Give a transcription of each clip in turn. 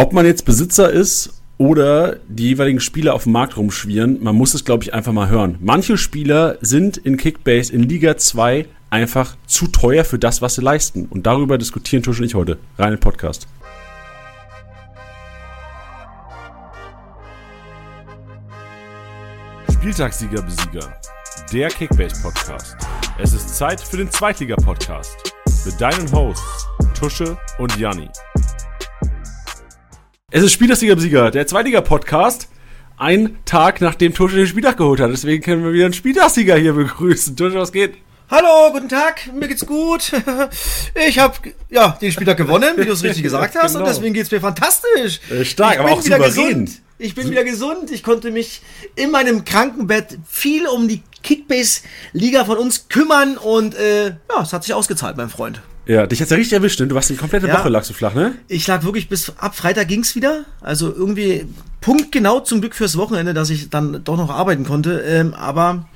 Ob man jetzt Besitzer ist oder die jeweiligen Spieler auf dem Markt rumschwirren, man muss es, glaube ich, einfach mal hören. Manche Spieler sind in Kickbase in Liga 2 einfach zu teuer für das, was sie leisten. Und darüber diskutieren Tusch und ich heute. Rein im Podcast. Spieltagssieger-Besieger. Der Kickbase-Podcast. Es ist Zeit für den Zweitliga-Podcast. Mit deinen Hosts Tusche und Janni. Es ist Spieltagssieger-Besieger, der Zweitliga-Podcast. Ein Tag, nachdem Tusche den Spieltag geholt hat. Deswegen können wir wieder einen Spieltagssieger hier begrüßen. Tusche, was geht? Hallo, guten Tag, mir geht's gut. Ich habe ja den Spieltag gewonnen, wie du es richtig gesagt hast, Genau. und deswegen geht's mir fantastisch. Äh, stark, ich aber auch wieder souverän. gesund. Ich bin wieder gesund. Ich konnte mich in meinem Krankenbett viel um die Kickbase-Liga von uns kümmern und äh, ja, es hat sich ausgezahlt, mein Freund. Ja, dich hat's ja richtig erwischt, ne? Du warst die komplette Ja. Woche lagst du flach, ne? Ich lag wirklich bis ab Freitag ging's wieder. Also irgendwie punktgenau zum Glück fürs Wochenende, dass ich dann doch noch arbeiten konnte. Ähm, aber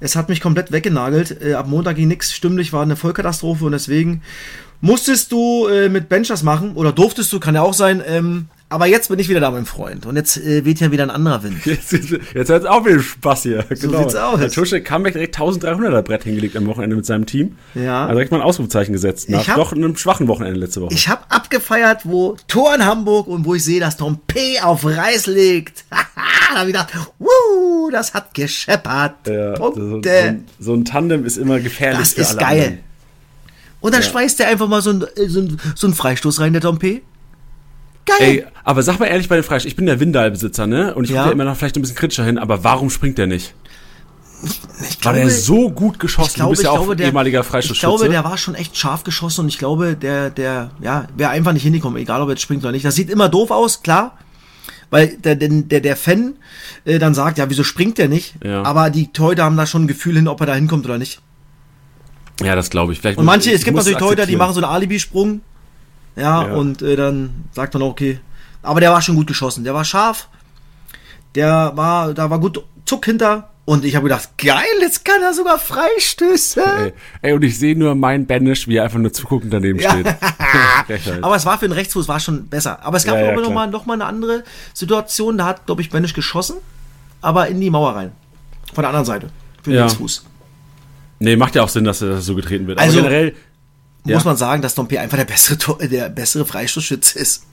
es hat mich komplett weggenagelt. Äh, ab Montag ging nichts stimmlich, war eine Vollkatastrophe und deswegen musstest du äh, mit Benchers machen oder durftest du, kann ja auch sein. Ähm, aber jetzt bin ich wieder da, mein Freund. Und jetzt äh, weht ja wieder ein anderer Wind. Jetzt, jetzt hat's auch wieder Spaß hier. genau. sieht's aus. Der Tusche Comeback direkt 1300er Brett hingelegt am Wochenende mit seinem Team. Ja. Also direkt mal ein Ausrufezeichen gesetzt. Nach Ich hab- doch einem schwachen Wochenende letzte Woche. Ich habe abgefeiert, wo Tor in Hamburg und wo ich sehe, dass Tom P. auf Reis liegt. da habe ich gedacht, wuh, das hat gescheppert. ja, so, so, so ein Tandem ist immer gefährlich Das ist geil. anderen. Und dann Ja. schweißt der einfach mal so ein, so ein, so ein Freistoß rein, der Tom P. Geil. Ey, aber sag mal ehrlich bei den Freistoß, ich bin der Windal-Besitzer, ne? Und ich Ja. gucke ja immer noch vielleicht ein bisschen kritischer hin, aber warum springt der nicht? ich War der so gut geschossen? ich glaube, du bist ja ich auch glaube, der, ehemaliger ich Freistoßschütze. glaube, der war schon echt scharf geschossen und ich glaube, der, der, ja, wäre einfach nicht hingekommen, egal ob er jetzt springt oder nicht. Das sieht immer doof aus, klar. Weil der, der, der, Fan äh, dann sagt, ja, wieso springt der nicht? Ja. Aber die Torhüter haben da schon ein Gefühl hin, ob er da hinkommt oder nicht. ja, das glaube ich. Vielleicht Und manche, ich es gibt natürlich Torhüter, die machen so einen Alibi-Sprung. Ja, Ja. und äh, dann sagt man auch, okay. Aber der war schon gut geschossen. Der war scharf. Der war, da war gut Zuck hinter. Und ich habe gedacht, geil, jetzt kann er sogar Freistöße. Ey, ey, und ich sehe nur meinen Banish, wie er einfach nur zuguckend daneben Ja. steht. Frechheit. Aber es war für einen Rechtsfuß war schon besser. Aber es gab Ja, ja, auch noch, mal, noch mal eine andere Situation. Da hat, glaube ich, Benisch geschossen, aber in die Mauer rein. Von der anderen Seite. Für den Ja. Rechtsfuß. Nee, macht ja auch Sinn, dass das so getreten wird. Also- Aber generell, Ja. Muss man sagen, dass Dompe einfach der bessere, Tor, der bessere Freistoßschütze ist.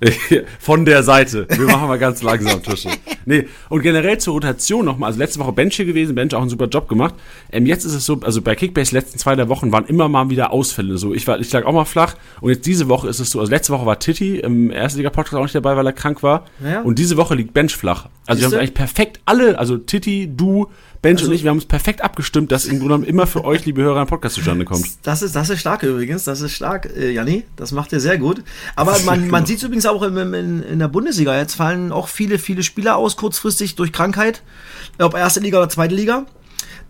von der Seite. Wir machen mal ganz langsam Tische. Nee, und generell zur Rotation nochmal. Also letzte Woche Bench hier gewesen, Bench auch einen super Job gemacht. Ähm, jetzt ist es so, also bei Kickbase letzten zwei der Wochen waren immer mal wieder Ausfälle. So, ich war, ich lag auch mal flach. Und jetzt diese Woche ist es so, also letzte Woche war Titi im Erstliga-Podcast auch nicht dabei, weil er krank war. Ja. Und diese Woche liegt Bench flach. Also wir haben Siehste? eigentlich perfekt alle, also Titi, du, Bench Also und ich, wir haben uns perfekt abgestimmt, dass im Grunde genommen immer für euch, liebe Hörer, ein Podcast zustande kommt. Das ist, das ist stark übrigens, das ist stark, äh, Janni. Das macht ihr sehr gut. Aber man, man sieht es übrigens auch im, in, in der Bundesliga. Jetzt fallen auch viele, viele Spieler aus, kurzfristig durch Krankheit. Ob erste Liga oder zweite Liga.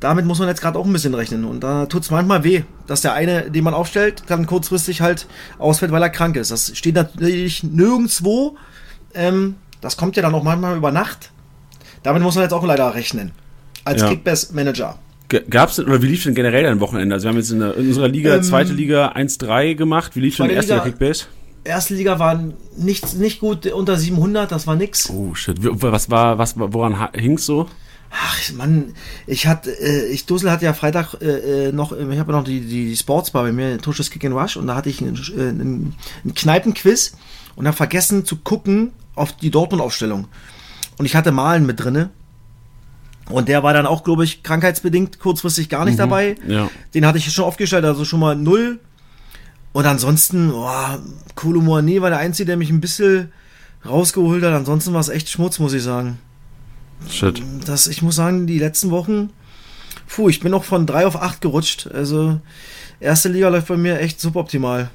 Damit muss man jetzt gerade auch ein bisschen rechnen. Und da tut es manchmal weh, dass der eine, den man aufstellt, dann kurzfristig halt ausfällt, weil er krank ist. Das steht natürlich nirgendwo. Ähm, das kommt ja dann auch manchmal über Nacht. Damit muss man jetzt auch leider rechnen. Als Ja. Kickbase-Manager. G- Gab's denn, oder wie lief denn generell dein Wochenende? Also wir haben jetzt in, der, in unserer Liga, Ähm, zweite Liga 1-3 gemacht. Wie lief denn erste Liga Kickbase? Erste Liga war nicht, nicht gut unter 700, das war nix. Oh shit. Was war, was, woran hing's so? Ach Mann, ich hatte, äh, ich Dussel hatte ja Freitag äh, äh, noch, äh, ich habe ja noch die, die Sportsbar bei mir, Tusches Kick and Rush, und da hatte ich einen, einen, einen Kneipenquiz und habe vergessen zu gucken auf die Dortmund-Aufstellung. Und ich hatte Malen mit drinne. Und der war dann auch, glaube ich, krankheitsbedingt kurzfristig gar nicht dabei. ja. Den hatte ich schon aufgestellt, also schon mal null. Und ansonsten, boah, Kolo Moani war der Einzige, der mich ein bisschen rausgeholt hat. Ansonsten war es echt Schmutz, muss ich sagen. Shit. Das, ich muss sagen, die letzten Wochen, puh, ich bin noch von 3 auf 8 gerutscht. Also, erste Liga läuft bei mir echt suboptimal.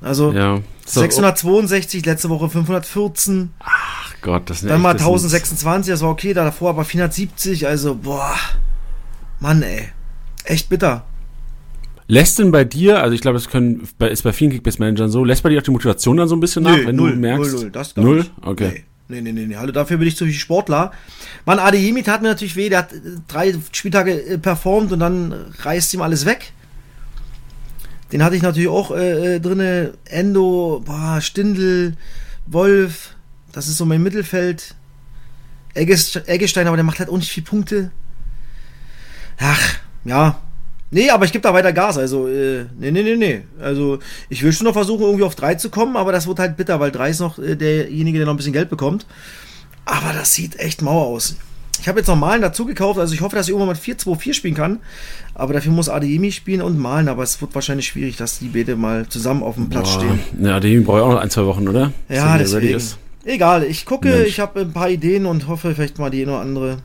Also, Ja. So, 662, letzte Woche 514, Ach Gott, das sind dann mal das sind- 1026, das war okay, da davor aber 470, also, boah, Mann, ey, echt bitter. Lässt denn bei dir, also ich glaube, das können, ist bei vielen Kickbase-Managern so, lässt bei dir auch die Motivation dann so ein bisschen nach, wenn du merkst? null, null, das gar Null? Okay. Nee, nee, nee, nee, also dafür bin ich zu viel Sportler. Mann, Adeyemi tat mir natürlich weh, der hat äh, drei Spieltage äh, performt und dann reißt ihm alles weg. Den hatte ich natürlich auch äh, äh, drinne. Endo, boah, Stindel, Wolf, das ist so mein Mittelfeld. Eggestein, aber der macht halt auch nicht viele Punkte. Ach, ja. Nee, aber ich gebe da weiter Gas. Also, äh, nee, nee, nee, nee. Also, ich will schon noch versuchen, irgendwie auf 3 zu kommen, aber das wird halt bitter, weil 3 ist noch äh, derjenige, der noch ein bisschen Geld bekommt. Aber das sieht echt mau aus. Ich habe jetzt noch Malen dazu gekauft, also ich hoffe, dass ich irgendwann mit 4-2-4 spielen kann. Aber dafür muss Adeyemi spielen und Malen, aber es wird wahrscheinlich schwierig, dass die beide mal zusammen auf dem Platz Boah. stehen. Ja, Adeyemi braucht auch noch ein, zwei Wochen, oder? Ja, deswegen. ist. Egal, ich gucke, Mensch. ich habe ein paar Ideen und hoffe vielleicht mal die eine oder andere.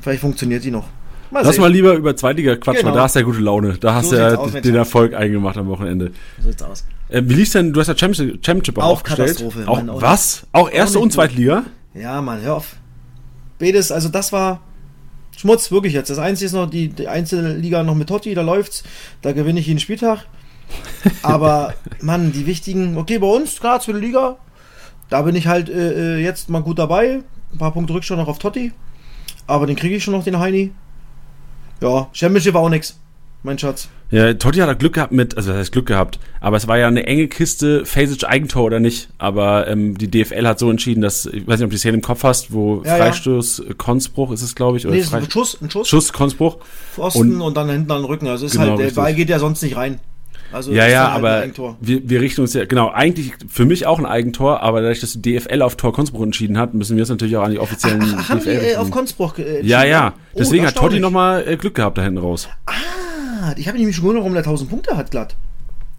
Vielleicht funktioniert die noch. Mal Lass sehen. mal lieber über Zweitliga quatschen, Genau. weil da hast du ja gute Laune. Da hast So du ja aus, Mensch. den Erfolg eingemacht am Wochenende. So sieht's aus. Äh, wie lief's denn? Du hast ja Championship, Championship auch, aufgestellt. Katastrophe, Auch, Mann, was? Auch erste und. Zweitliga? Ja, Mann, hör auf. Bedes, also das war Schmutz, wirklich jetzt. Das Einzige ist noch die, die Einzelliga noch mit Totti, da läuft's. Da gewinne ich jeden Spieltag. Aber, Mann, die wichtigen, okay, bei uns, klar, zweite Liga, da bin ich halt äh, äh, jetzt mal gut dabei. Ein paar Punkte Rückstand noch auf Totti. Aber den kriege ich schon noch, den Heini. Ja, Championship war auch nix, mein Schatz. Ja, Totti hat da Glück gehabt mit, also das heißt Glück gehabt, aber es war ja eine enge Kiste, Fasic Eigentor oder nicht, aber ähm, die DFL hat so entschieden, dass, ich weiß nicht, ob du die Szene im Kopf hast, wo Ja, ja. Freistoß, äh, Konzbruch ist es, glaube ich, oder Nee, es ist ein Schuss, ein Schuss, Schuss, Konzbruch. Pfosten und- und, dann hinten an den Rücken. Also ist Genau, halt, der richtig. Ball geht ja sonst nicht rein. Also Ja, ist ja, halt ein aber Eigentor. wir, wir richten uns ja, genau, eigentlich für mich auch ein Eigentor, aber dadurch, dass die DFL auf Tor Konzbruch entschieden hat, müssen wir es natürlich auch an die offiziellen Ach, haben die äh, DFL auf Konzbruch äh, Ja, entschieden? ja. Oh, Deswegen hat Totti nochmal äh, Glück gehabt da hinten raus. Ah, ich habe nämlich schon gewundert, warum der 1000 Punkte hat, glatt.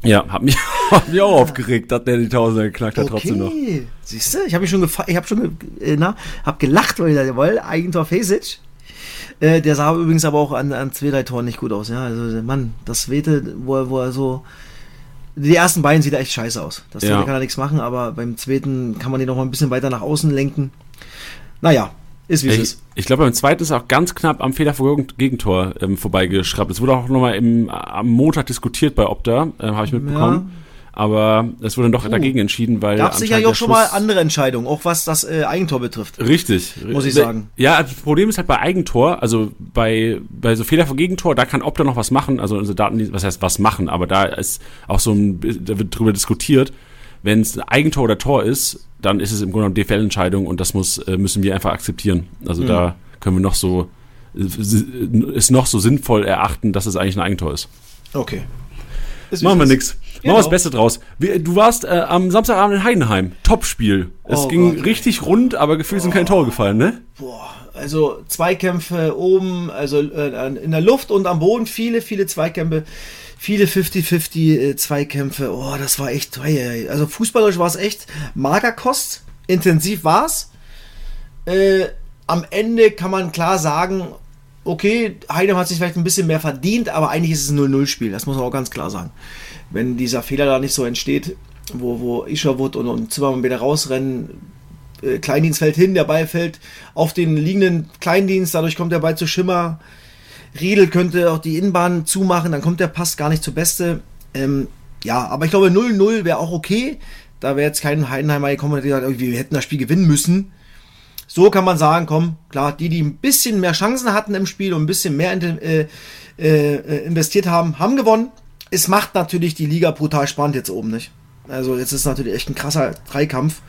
Ja, hat mich, hat mich auch aufgeregt, dass der die Tausender geknackt hat trotzdem noch. Okay, siehst du, ich habe mich schon gefa ich habe schon ge- äh, na, hab gelacht, weil ich dachte, jawohl, Eigentor Fesic. Äh, der sah übrigens aber auch an, an zwei, drei Toren nicht gut aus. Ja, also Mann, das Zweite, wo er, wo er so. Die ersten beiden sieht er echt scheiße aus. Das Ja. Kann er nichts machen, aber beim zweiten kann man den noch mal ein bisschen weiter nach außen lenken. Naja, ist wie es Ich, ist. ich glaube, beim zweiten ist er auch ganz knapp am Fehler vor Gegentor ähm, vorbeigeschraubt. Es wurde auch nochmal am Montag diskutiert bei Opta, äh, habe ich mitbekommen. Aber es wurde dann doch dagegen entschieden, weil. Gab es sicherlich auch schon mal andere Entscheidungen, auch was das äh, Eigentor betrifft. Richtig. Muss ich sagen. Ja, das Problem ist halt bei Eigentor, also bei, bei so Fehler vor Gegentor, da kann Opta noch was machen, also unsere Daten, was heißt was machen, aber da ist auch so ein, da wird drüber diskutiert, wenn es ein Eigentor oder Tor ist, dann ist es im Grunde genommen DFL-Entscheidung und das muss, äh, müssen wir einfach akzeptieren. Also Mhm. da können wir noch so, äh, ist noch so sinnvoll erachten, dass es eigentlich ein Eigentor ist. Okay. Ist, Machen wir es nix. Machen Genau. wir das Beste draus. Du warst äh, am Samstagabend in Heidenheim. Topspiel. Es Oh ging Gott. richtig rund, aber gefühlt sind keine Tore gefallen, ne? Boah, also Zweikämpfe oben, also äh, in der Luft und am Boden, viele, viele Zweikämpfe, viele 50-50 äh, Zweikämpfe. Oh, das war echt, ei, also fußballerisch war es echt Magerkost, intensiv war's. Äh, am Ende kann man klar sagen, okay, Heidenheim hat sich vielleicht ein bisschen mehr verdient, aber eigentlich ist es ein 0-0-Spiel, das muss man auch ganz klar sagen. Wenn dieser Fehler da nicht so entsteht, wo, wo Isherwood und, und Zimmermann wieder rausrennen, äh, Kleindienst fällt hin, der Ball fällt auf den liegenden Kleindienst, dadurch kommt der Ball zu Schimmer. Riedel könnte auch die Innenbahn zumachen, dann kommt der Pass gar nicht zur Beste. Ähm, ja, aber ich glaube 0-0 wäre auch okay. Da wäre jetzt kein Heidenheimer gekommen hätte gesagt, wir hätten das Spiel gewinnen müssen. So kann man sagen, komm, klar, die, die ein bisschen mehr Chancen hatten im Spiel und ein bisschen mehr in, äh, äh, investiert haben, haben gewonnen. Es macht natürlich die Liga brutal spannend jetzt oben, nicht? Also jetzt ist natürlich echt ein krasser Dreikampf.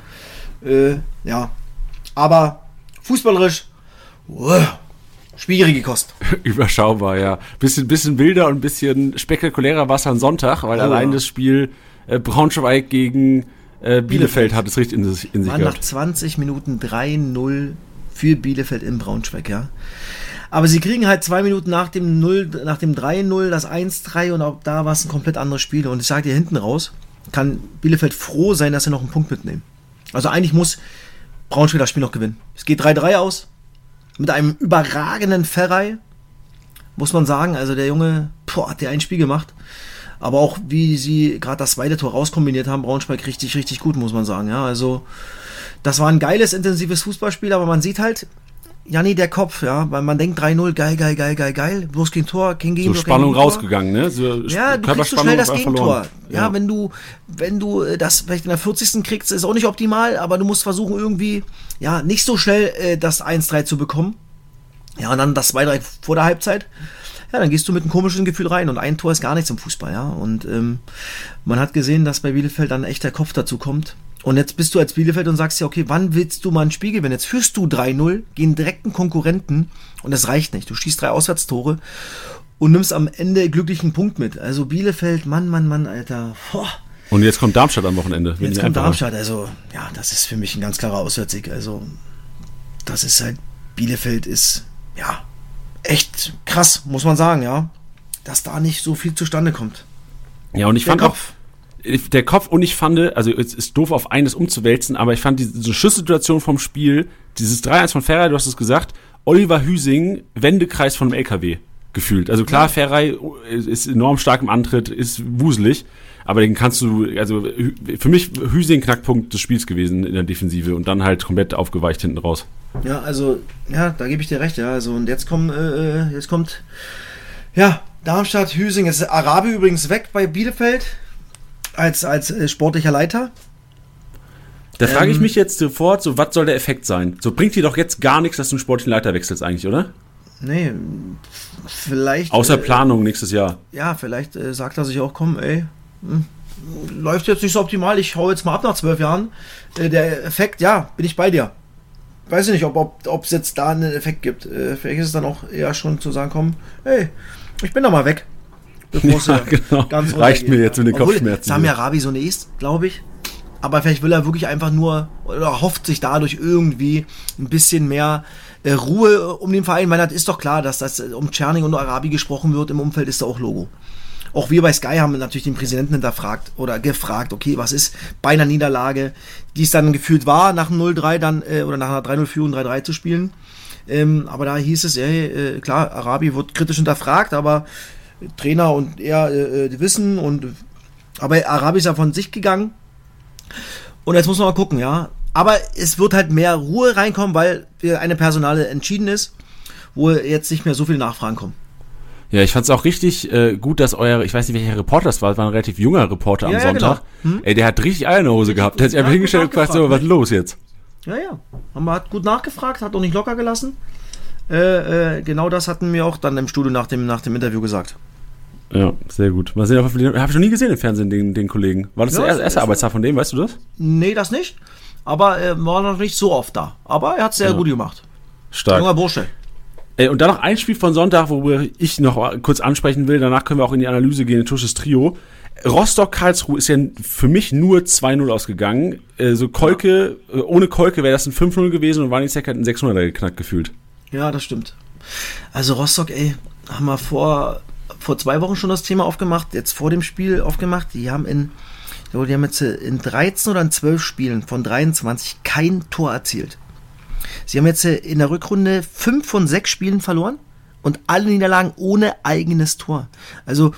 Äh, ja. Aber fußballerisch, wow, schwierige Kost. Überschaubar, ja. Bisschen, bisschen wilder und ein bisschen spektakulärer war es am Sonntag, weil Oh, allein ja. das Spiel äh, Braunschweig gegen äh, Bielefeld hat es richtig in, sich- in sich Waren nach gehabt. 20 Minuten 3-0 für Bielefeld in Braunschweig, ja. Aber sie kriegen halt zwei Minuten nach dem 0, nach dem 3-0 das 1-3 und auch da war es ein komplett anderes Spiel. Und ich sage dir hinten raus, kann Bielefeld froh sein, dass sie noch einen Punkt mitnehmen. Also eigentlich muss Braunschweig das Spiel noch gewinnen. Es geht 3-3 aus. Mit einem überragenden Ferrei, muss man sagen. Also der Junge, boah, hat der ein Spiel gemacht. Aber auch wie sie gerade das zweite Tor rauskombiniert haben, Braunschweig richtig, richtig gut, muss man sagen. Ja, also das war ein geiles, intensives Fußballspiel, aber man sieht halt, Janni, der Kopf, ja, weil man denkt 3-0, geil, geil, geil, geil, geil, bloß kein Tor, kein So Gegentor. kein Spannung Gegentor. rausgegangen, ne? So Ja, du kriegst so schnell das Gegentor. verloren. Ja, wenn du, wenn du äh, das vielleicht in der 40. kriegst, ist auch nicht optimal, aber du musst versuchen, irgendwie, ja, nicht so schnell äh, das 1-3 zu bekommen. Ja, und dann das 2-3 vor der Halbzeit. Ja, dann gehst du mit einem komischen Gefühl rein und ein Tor ist gar nichts im Fußball, ja. Und ähm, man hat gesehen, dass bei Bielefeld dann echt der Kopf dazu kommt. Und jetzt bist du als Bielefeld und sagst ja, okay, wann willst du mal ein Spiel gewinnen? Jetzt führst du 3-0 gegen direkten Konkurrenten und das reicht nicht. Du schießt drei Auswärtstore und nimmst am Ende glücklichen Punkt mit. Also Bielefeld, Mann, Mann, Mann, Alter. Boah. Und jetzt kommt Darmstadt am Wochenende. Jetzt kommt Darmstadt, also ja, das ist für mich ein ganz klarer Auswärtssieg. Also das ist halt, Bielefeld ist, ja, echt krass, muss man sagen, ja, dass da nicht so viel zustande kommt. Ja, und ich der fand Kopf. auch, der Kopf und ich fand, also es ist doof auf eines umzuwälzen, aber ich fand diese, Schusssituation vom Spiel, dieses 3-1 von Ferrer, du hast es gesagt, Oliver Hüsing, Wendekreis von einem LKW gefühlt. Also klar. Ferrei ist enorm stark im Antritt, ist wuselig, aber den kannst du, also für mich Hüsing Knackpunkt des Spiels gewesen in der Defensive und dann halt komplett aufgeweicht hinten raus. Ja, also, ja, da gebe ich dir recht, ja. Also, und jetzt kommt, äh, äh jetzt kommt, ja, Darmstadt, Hüsing, jetzt ist Arabi übrigens weg bei Bielefeld als, als äh, sportlicher Leiter. Da ähm, frage ich mich jetzt sofort, so, was soll der Effekt sein? So bringt dir doch jetzt gar nichts, dass du einen sportlichen Leiter wechselst eigentlich, oder? Nee, vielleicht. Außer äh, Planung nächstes Jahr. Ja, vielleicht äh, sagt er sich auch, komm, ey, hm, läuft jetzt nicht so optimal, ich hau jetzt mal ab nach zwölf Jahren. Äh, der Effekt, ja, bin ich bei dir. Weiß ich nicht, ob es ob, jetzt da einen Effekt gibt. Äh, vielleicht ist es dann auch eher schon zu sagen, komm, hey, ich bin da mal weg. Bevor ja, genau. ganz Reicht mir jetzt mit den Kopfschmerzen. Samir Rabi so ist, glaube ich. Aber vielleicht will er wirklich einfach nur oder hofft sich dadurch irgendwie ein bisschen mehr äh, Ruhe um den Verein, weil das ist doch klar, dass das um Czerning und Arabi gesprochen wird im Umfeld, ist da auch Logo. Auch wir bei Sky haben natürlich den Präsidenten hinterfragt oder gefragt, okay, was ist bei einer Niederlage, die es dann gefühlt war, nach einem 0-3 dann äh, oder nach einer 3-0-Führung 3-3 zu spielen. Ähm, aber da hieß es, ey, äh, klar, Arabi wird kritisch hinterfragt, aber Trainer und er äh, äh wissen und aber Arabi ist ja von sich gegangen. Und jetzt muss man mal gucken, ja. Aber es wird halt mehr Ruhe reinkommen, weil eine Personale entschieden ist, wo jetzt nicht mehr so viele Nachfragen kommen. Ja, ich fand es auch richtig äh, gut, dass euer, ich weiß nicht, welcher Reporter das war, das war ein relativ junger Reporter am ja, Sonntag. Genau. Hm? Ey, der hat richtig Eier in der Hose gehabt. Der hat sich einfach hingestellt und gefragt, so, was ist los jetzt? Ja, ja. Haben hat gut nachgefragt, hat auch nicht locker gelassen. Äh, äh, genau das hatten wir auch dann im Studio nach dem, nach dem Interview gesagt. Ja, sehr gut. Mal sehen, habe ich noch nie gesehen im Fernsehen, den, den Kollegen. War das ja, der erste Arbeitstag von dem, weißt du das? Nee, das nicht. Aber er war noch nicht so oft da. Aber er hat es sehr ja. gut gemacht. Stark. Junger Bursche. Ey, und dann noch ein Spiel von Sonntag, worüber ich noch kurz ansprechen will. Danach können wir auch in die Analyse gehen, Tusches Trio. Rostock-Karlsruhe ist ja für mich nur 2-0 ausgegangen. Äh, so Kolke, ja. Äh, ohne Kolke wäre das ein 5-0 gewesen und Warnizek hat ein 600er geknackt gefühlt. Ja, das stimmt. Also Rostock, ey, haben wir vor, vor zwei Wochen schon das Thema aufgemacht, jetzt vor dem Spiel aufgemacht. Die haben in, die haben jetzt in 13 oder in 12 Spielen von 23 kein Tor erzielt. Sie haben jetzt äh, in der Rückrunde fünf von sechs Spielen verloren und alle Niederlagen ohne eigenes Tor. Also,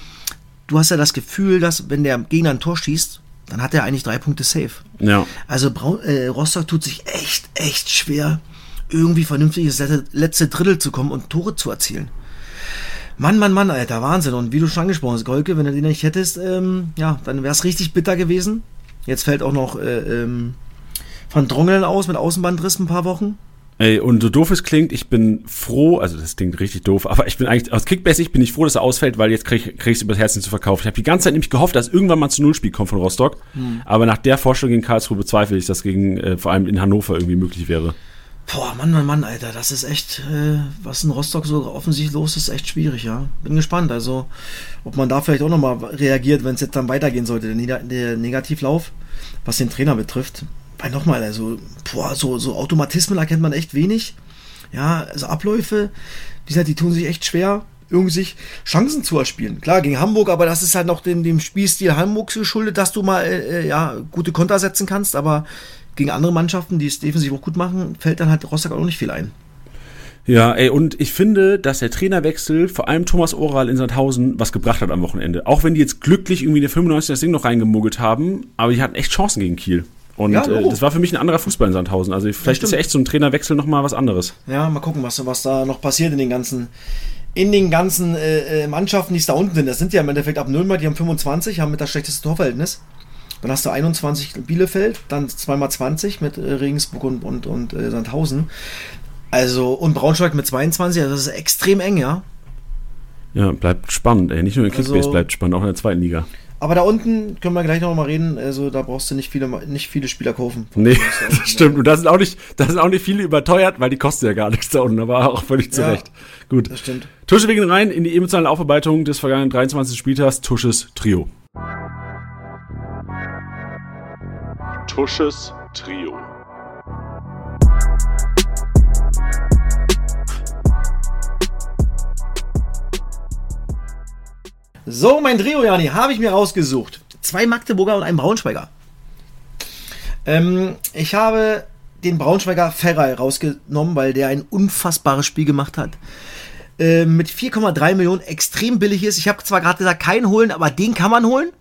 du hast ja das Gefühl, dass wenn der Gegner ein Tor schießt, dann hat er eigentlich drei Punkte safe. Ja. Also äh, Rostock tut sich echt, echt schwer, irgendwie vernünftig ins letzte Drittel zu kommen und Tore zu erzielen. Mann, Mann, Mann, Alter, Wahnsinn. Und wie du schon angesprochen hast, Golke, wenn du den nicht hättest, ähm, ja, dann wäre es richtig bitter gewesen. Jetzt fällt auch noch äh, ähm, Van Drongeln aus mit Außenbandriss ein paar Wochen. Ey, und so doof es klingt, ich bin froh, also das klingt richtig doof, aber ich bin eigentlich, aus Kickbase, ich bin nicht froh, dass er ausfällt, weil jetzt krieg, krieg ich es übers Herzen zu verkaufen. Ich habe die ganze Zeit nämlich gehofft, dass irgendwann mal zu Nullspiel kommt von Rostock, hm. aber nach der Vorstellung gegen Karlsruhe bezweifle ich, dass gegen, äh, vor allem in Hannover irgendwie möglich wäre. Boah, Mann, Mann, Mann, Alter, das ist echt, äh, was in Rostock so offensichtlich los ist, echt schwierig, ja. Bin gespannt, also, ob man da vielleicht auch nochmal reagiert, wenn es jetzt dann weitergehen sollte, der, der Negativlauf, was den Trainer betrifft weil nochmal, also, boah, so, so Automatismen erkennt man echt wenig. Ja, also Abläufe, die, die tun sich echt schwer, irgendwie sich Chancen zu erspielen. Klar, gegen Hamburg, aber das ist halt noch dem, dem Spielstil Hamburgs geschuldet, dass du mal äh, äh, ja, gute Konter setzen kannst, aber gegen andere Mannschaften, die es defensiv auch gut machen, fällt dann halt Rostock auch nicht viel ein. Ja, ey, und ich finde, dass der Trainerwechsel, vor allem Thomas Oral in Sandhausen, was gebracht hat am Wochenende. Auch wenn die jetzt glücklich irgendwie in der 95 das Ding noch reingemogelt haben, aber die hatten echt Chancen gegen Kiel. Und ja, äh, das war für mich ein anderer Fußball in Sandhausen. Also vielleicht ist ja echt so ein Trainerwechsel nochmal was anderes. Ja, mal gucken, was, was da noch passiert in den ganzen, in den ganzen äh, äh Mannschaften, die es da unten sind. Das sind ja im Endeffekt ab Nürnberg, die haben 25, haben mit das schlechteste Torverhältnis. Dann hast du 21 Bielefeld, dann zweimal 20 mit äh, Regensburg und, und, und äh, Sandhausen. Also, und Braunschweig mit 22, also das ist extrem eng, ja. Ja, bleibt spannend, ey. Nicht nur in Kickbase also, bleibt spannend, auch in der zweiten Liga. Aber da unten können wir gleich noch mal reden. Also da brauchst du nicht viele, nicht viele Spieler kaufen. Nee, das stimmt. Und da sind auch nicht, da sind auch nicht viele überteuert, weil die kosten ja gar nichts da unten. Aber auch völlig zu Ja, Recht. Gut. Das stimmt. Tusche wegen rein in die emotionale Aufarbeitung des vergangenen 23. Spieltags. Tusches Trio. Tusches Trio. So, mein Trio, Jani, habe ich mir rausgesucht. Zwei Magdeburger und einen Braunschweiger. Ähm, ich habe den Braunschweiger Ferrei rausgenommen, weil der ein unfassbares Spiel gemacht hat. Äh, mit 4,3 Millionen extrem billig ist. Ich habe zwar gerade gesagt, keinen holen, aber den kann man holen.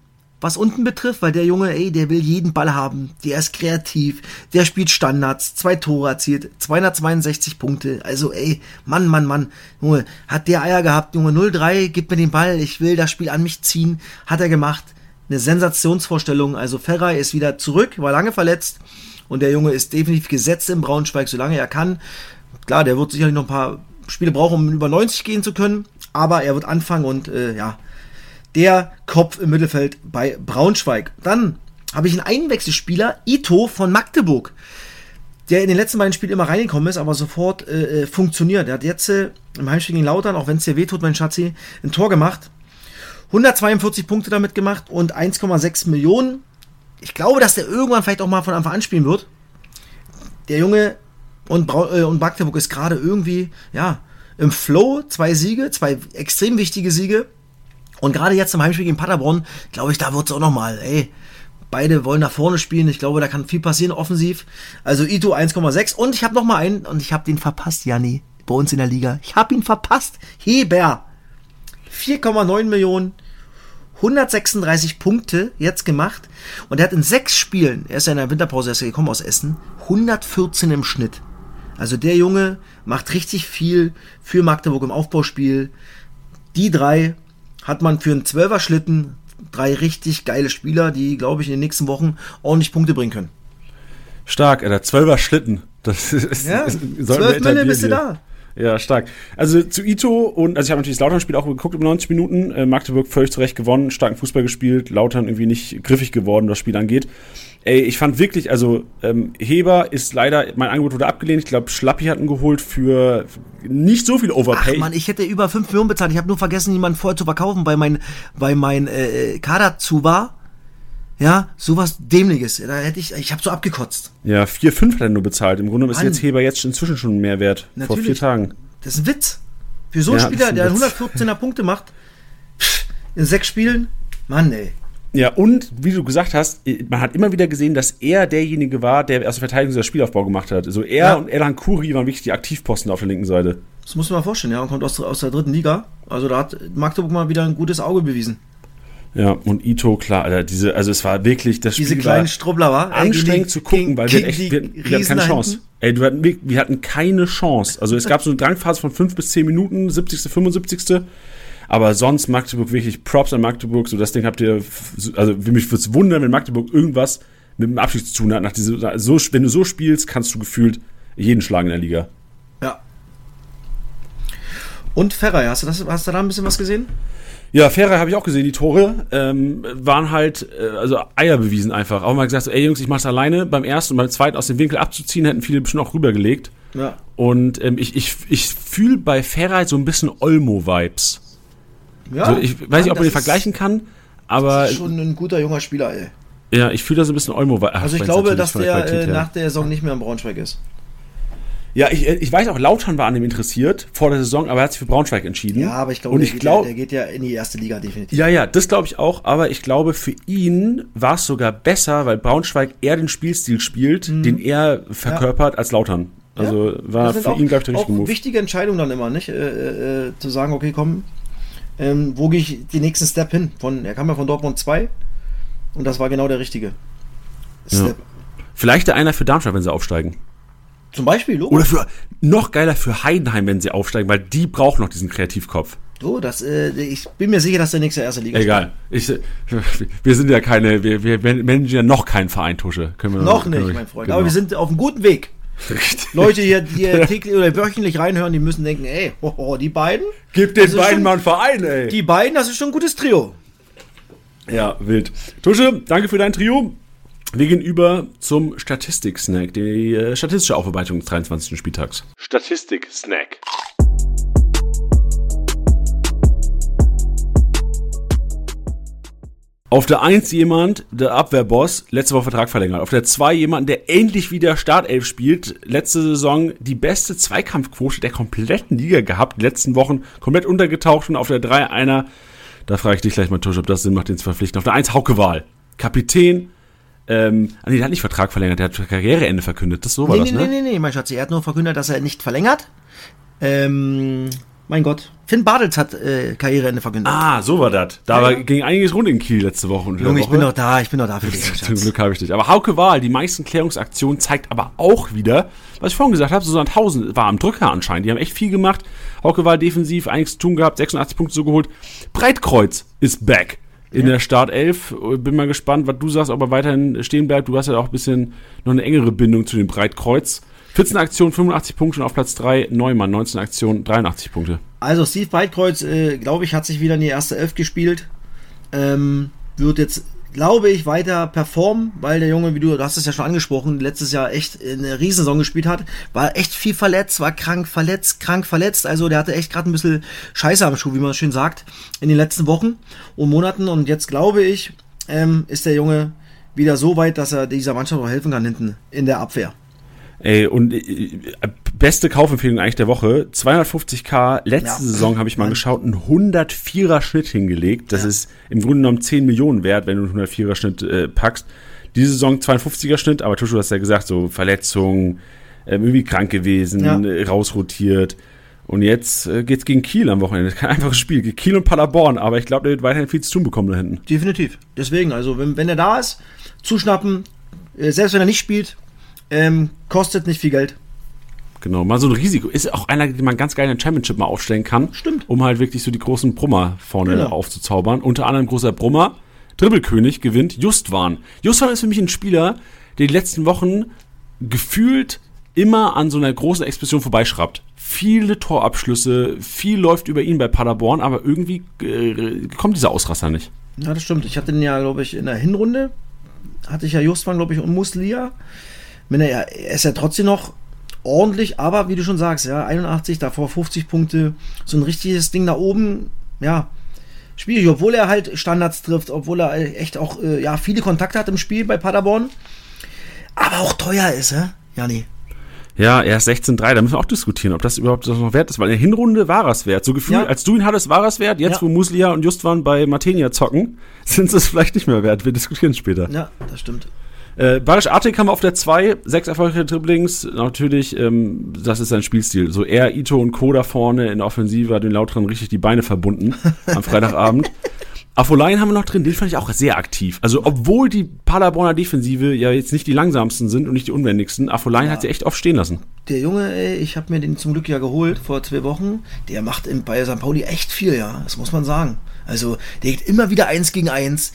Was unten betrifft, weil der Junge, ey, der will jeden Ball haben. Der ist kreativ. Der spielt Standards. Zwei Tore erzielt. 262 Punkte. Also, ey, Mann, Mann, Mann. Junge, hat der Eier gehabt. Junge, 0-3, gib mir den Ball. Ich will das Spiel an mich ziehen. Hat er gemacht. Eine Sensationsvorstellung. Also, Ferrei ist wieder zurück, war lange verletzt. Und der Junge ist definitiv gesetzt im Braunschweig, solange er kann. Klar, der wird sicherlich noch ein paar Spiele brauchen, um über 90 gehen zu können. Aber er wird anfangen und, äh, ja, der Kopf im Mittelfeld bei Braunschweig. Dann habe ich einen Einwechselspieler, Ito von Magdeburg, der in den letzten beiden Spielen immer reingekommen ist, aber sofort äh, äh, funktioniert. Er hat jetzt äh, im Heimspiel gegen Lautern, auch wenn es dir wehtut, mein Schatzi, ein Tor gemacht. 142 Punkte damit gemacht und 1,6 Millionen. Ich glaube, dass der irgendwann vielleicht auch mal von Anfang an spielen wird. Der Junge und, Brau äh, und Magdeburg ist gerade irgendwie, ja, im Flow. Zwei Siege, zwei extrem wichtige Siege. Und gerade jetzt im Heimspiel gegen Paderborn, glaube ich, da wird es auch nochmal, ey, beide wollen nach vorne spielen. Ich glaube, da kann viel passieren offensiv. Also Ito 1,6 und ich habe nochmal einen und ich habe den verpasst, Janni, bei uns in der Liga. Ich habe ihn verpasst. Heber. 4,9 Millionen. 136 Punkte jetzt gemacht und er hat in sechs Spielen, er ist ja in der Winterpause erst gekommen aus Essen, 114 im Schnitt. Also der Junge macht richtig viel für Magdeburg im Aufbauspiel. Die drei hat man für einen Zwölfer Schlitten drei richtig geile Spieler, die, glaube ich, in den nächsten Wochen ordentlich Punkte bringen können. Stark, Alter. Zwölfer Schlitten. Das ist, Ja, wir 12 Mille bist du da. Ja, stark. Also zu Ito und, also ich habe natürlich das Lautern-Spiel auch geguckt über 90 Minuten. Äh, Magdeburg völlig zurecht gewonnen, starken Fußball gespielt, Lautern irgendwie nicht griffig geworden, was das Spiel angeht. Ey, ich fand wirklich, also ähm, Heber ist leider, mein Angebot wurde abgelehnt. Ich glaube, Schlappi hat ihn geholt für nicht so viel Ach Overpay. man, ich hätte über 5 Millionen bezahlt. Ich habe nur vergessen, jemanden vorher zu verkaufen, weil mein, weil mein äh, Kader zu war. Ja, sowas Dämliches. Da hätte ich, ich habe so abgekotzt. ja, 4,5 hat er nur bezahlt. Im Grunde ist Mann. jetzt Heber jetzt inzwischen schon mehr wert. Vor vier Natürlich. Tagen. Das ist ein Witz. Für so einen Ja, Spieler, ist der ein Witz. 114er Punkte macht, in sechs Spielen, Mann, ey. Ja, und wie du gesagt hast, man hat immer wieder gesehen, dass er derjenige war, der aus der Verteidigung das Spielaufbau gemacht hat. Also er Ja. und Erlan Kuri waren wirklich die Aktivposten auf der linken Seite. Das muss man mal vorstellen, ja. Und kommt aus, aus der dritten Liga. Also da hat Magdeburg mal wieder ein gutes Auge bewiesen. Ja, und Ito, klar, Alter, diese, also es war wirklich, das Diese Spiel kleinen war Strubbler, war anstrengend zu gucken, weil wir, echt, wir, wir hatten keine Chance. Hinten. Ey, du hatten, wir, wir hatten keine Chance. Also es gab so eine Drangphase von 5 bis 10 Minuten, 70., 75. Aber sonst Magdeburg wirklich Props an Magdeburg. So das Ding habt ihr, also mich würde es wundern, wenn Magdeburg irgendwas mit dem Abschied zu tun hat. Nach diese, so, wenn du so spielst, kannst du gefühlt jeden schlagen in der Liga. Ja. Und Ferrei, hast du, das, hast du da ein bisschen was gesehen? Ja, Ferrer habe ich auch gesehen, die Tore ähm, waren halt, äh, also Eier bewiesen einfach. Auch mal gesagt, so, ey Jungs, ich mach's alleine. Beim ersten und beim zweiten aus dem Winkel abzuziehen, hätten viele bestimmt auch rübergelegt. Ja. Und ähm, ich, ich, ich fühle bei Ferrer so ein bisschen Olmo-Vibes. Ja. Also ich weiß nicht, ob man den vergleichen kann, aber Das ist schon ein guter junger Spieler, ey. ja, ich fühle da so ein bisschen Olmo-Vibes. Also ich glaube, dass der äh, nach der Saison nicht mehr im Braunschweig ist. Ja, ich, ich weiß auch, Lautern war an dem interessiert vor der Saison, aber er hat sich für Braunschweig entschieden. Ja, aber ich glaube, und der, ich geht glaube, ja, der geht ja in die erste Liga definitiv. Ja, ja, das glaube ich auch, aber ich glaube, für ihn war es sogar besser, weil Braunschweig eher den Spielstil spielt, den er verkörpert, als Lautern. Also war Das sind für auch, ihn, glaube ich, der richtige Move. wichtige Entscheidung dann immer, nicht? Äh, äh, zu sagen, okay, komm, ähm, wo gehe ich den nächsten Step hin? Von, er kam ja von Dortmund 2 und das war genau der richtige Step. Vielleicht der einer für Darmstadt, wenn sie aufsteigen. Zum Beispiel, Logo. Oder für noch geiler für Heidenheim, wenn sie aufsteigen, weil die brauchen noch diesen Kreativkopf. So, das, äh, ich bin mir sicher, dass der nächste erste Liga Egal. Ich, wir sind ja keine, wir, wir managen ja noch keinen Verein, Tusche. Können wir Noch können nicht, wir- mein Freund. genau. Aber wir sind auf einem guten Weg. Richtig. Leute hier, die hier täglich oder wöchentlich reinhören, die müssen denken, ey, hoho, die beiden, Gib den beiden schon- mal einen Verein, ey. die beiden, das ist schon ein gutes Trio. Ja, wild. Tusche, danke für dein Trio. Wir gehen über zum Statistik-Snack, die äh, statistische Aufarbeitung des 23. Spieltags. Statistik-Snack. Auf der 1 jemand, der Abwehrboss, letzte Woche Vertrag verlängert. Auf der 2 jemand, der endlich wieder Startelf spielt. Letzte Saison die beste Zweikampfquote der kompletten Liga gehabt. Die letzten Wochen komplett untergetaucht. Und auf der 3 einer, da frage ich dich gleich mal, Tusch, ob das Sinn macht, den zu verpflichten. Auf der 1 Hauke Wahl. Kapitän. Ähm, nee, der hat nicht Vertrag verlängert, der hat Karriereende verkündet. Das so war nee, das, nee, ne? nee, nee, nee, mein Schatz, er hat nur verkündet, dass er nicht verlängert. Ähm, mein Gott. Finn Bartels hat äh, Karriereende verkündet. Ah, so war das. Da Ja, war, ja. ging einiges rund in Kiel letzte Woche. Und Junge, ich bin doch da, ich bin doch da für dich, Zum. Glück habe ich dich. Aber Hauke Wahl, die meisten Klärungsaktionen, zeigt aber auch wieder, was ich vorhin gesagt habe, Susanne Tausend war am Drücker anscheinend. Die haben echt viel gemacht. Hauke Wahl defensiv, einiges zu tun gehabt, 86 Punkte so geholt. Breitkreuz ist back in der Startelf. Bin mal gespannt, was du sagst, ob er weiterhin stehen bleibt. Du hast ja auch ein bisschen noch eine engere Bindung zu dem Breitkreuz. 14 Aktionen, 85 Punkte und auf Platz 3 Neumann, 19 Aktionen, 83 Punkte. Also Steve Breitkreuz, äh, glaube ich, hat sich wieder in die erste Elf gespielt. Ähm, wird jetzt, glaube ich, weiter performen, weil der Junge, wie du, du hast es ja schon angesprochen, letztes Jahr echt eine Riesensaison gespielt hat. War echt viel verletzt, war krank, verletzt, krank, verletzt. Also der hatte echt gerade ein bisschen Scheiße am Schuh, wie man schön sagt, in den letzten Wochen und Monaten. Und jetzt glaube ich, ähm, ist der Junge wieder so weit, dass er dieser Mannschaft auch helfen kann hinten in der Abwehr. Ey, und äh, beste Kaufempfehlung eigentlich der Woche. 250k, letzte Ja. Saison habe ich mal Mann. geschaut, einen 104er Schnitt hingelegt. Das Ja. ist im Grunde genommen 10 Millionen wert, wenn du einen 104er Schnitt äh, packst. Diese Saison 52er Schnitt, aber Tuschu hast ja gesagt, so Verletzungen, ähm, irgendwie krank gewesen, Ja. äh, rausrotiert. Und jetzt äh, geht's gegen Kiel am Wochenende. Kein einfaches Spiel. Kiel und Paderborn, aber ich glaube, der wird weiterhin viel zu tun bekommen da hinten. Definitiv. Deswegen, also wenn, wenn er da ist, zuschnappen, äh, selbst wenn er nicht spielt, ähm, kostet nicht viel Geld. Genau, mal so ein Risiko. Ist auch einer, den man ganz geil in der Championship mal aufstellen kann. Stimmt. Um halt wirklich so die großen Brummer vorne Genau. aufzuzaubern. Unter anderem großer Brummer. Dribbelkönig gewinnt Justwan. Justwan ist für mich ein Spieler, der die letzten Wochen gefühlt immer an so einer großen Explosion vorbeischraubt. Viele Torabschlüsse, viel läuft über ihn bei Paderborn, aber irgendwie äh, kommt dieser Ausraster nicht. Ja, das stimmt. Ich hatte den ja, glaube ich, in der Hinrunde, hatte ich ja Justwan, glaube ich, und Muslia. Er, ist ja trotzdem noch ordentlich, aber wie du schon sagst, ja, 81, davor 50 Punkte, so ein richtiges Ding da oben, ja, schwierig, obwohl er halt Standards trifft, obwohl er echt auch, äh, ja, viele Kontakte hat im Spiel bei Paderborn, aber auch teuer ist, hä? Jani. Ja, er ist 16-3, da müssen wir auch diskutieren, ob das überhaupt noch wert ist, weil in der Hinrunde war es wert. So gefühlt, Ja. als du ihn hattest, war es wert. Jetzt, Ja. wo Muslia und Justwan bei Martenia zocken, sind es vielleicht nicht mehr wert. Wir diskutieren es später. Ja, das stimmt. Äh, Barisch Artik haben wir auf der 2, sechs erfolgreiche Dribblings. Natürlich, ähm, das ist sein Spielstil. So er, Ito und Co. da vorne in der Offensive hat den Lautran richtig die Beine verbunden am Freitagabend. Afolaien haben wir noch drin, den fand ich auch sehr aktiv. Also, obwohl die Paderborner Defensive ja jetzt nicht die langsamsten sind und nicht die unwendigsten, Afolaien hat sie echt oft stehen lassen. Der Junge, ey, ich habe mir den zum Glück ja geholt vor zwei Wochen. Der macht in, bei St. Pauli echt viel, ja. Das muss man sagen. Also, der geht immer wieder eins gegen eins.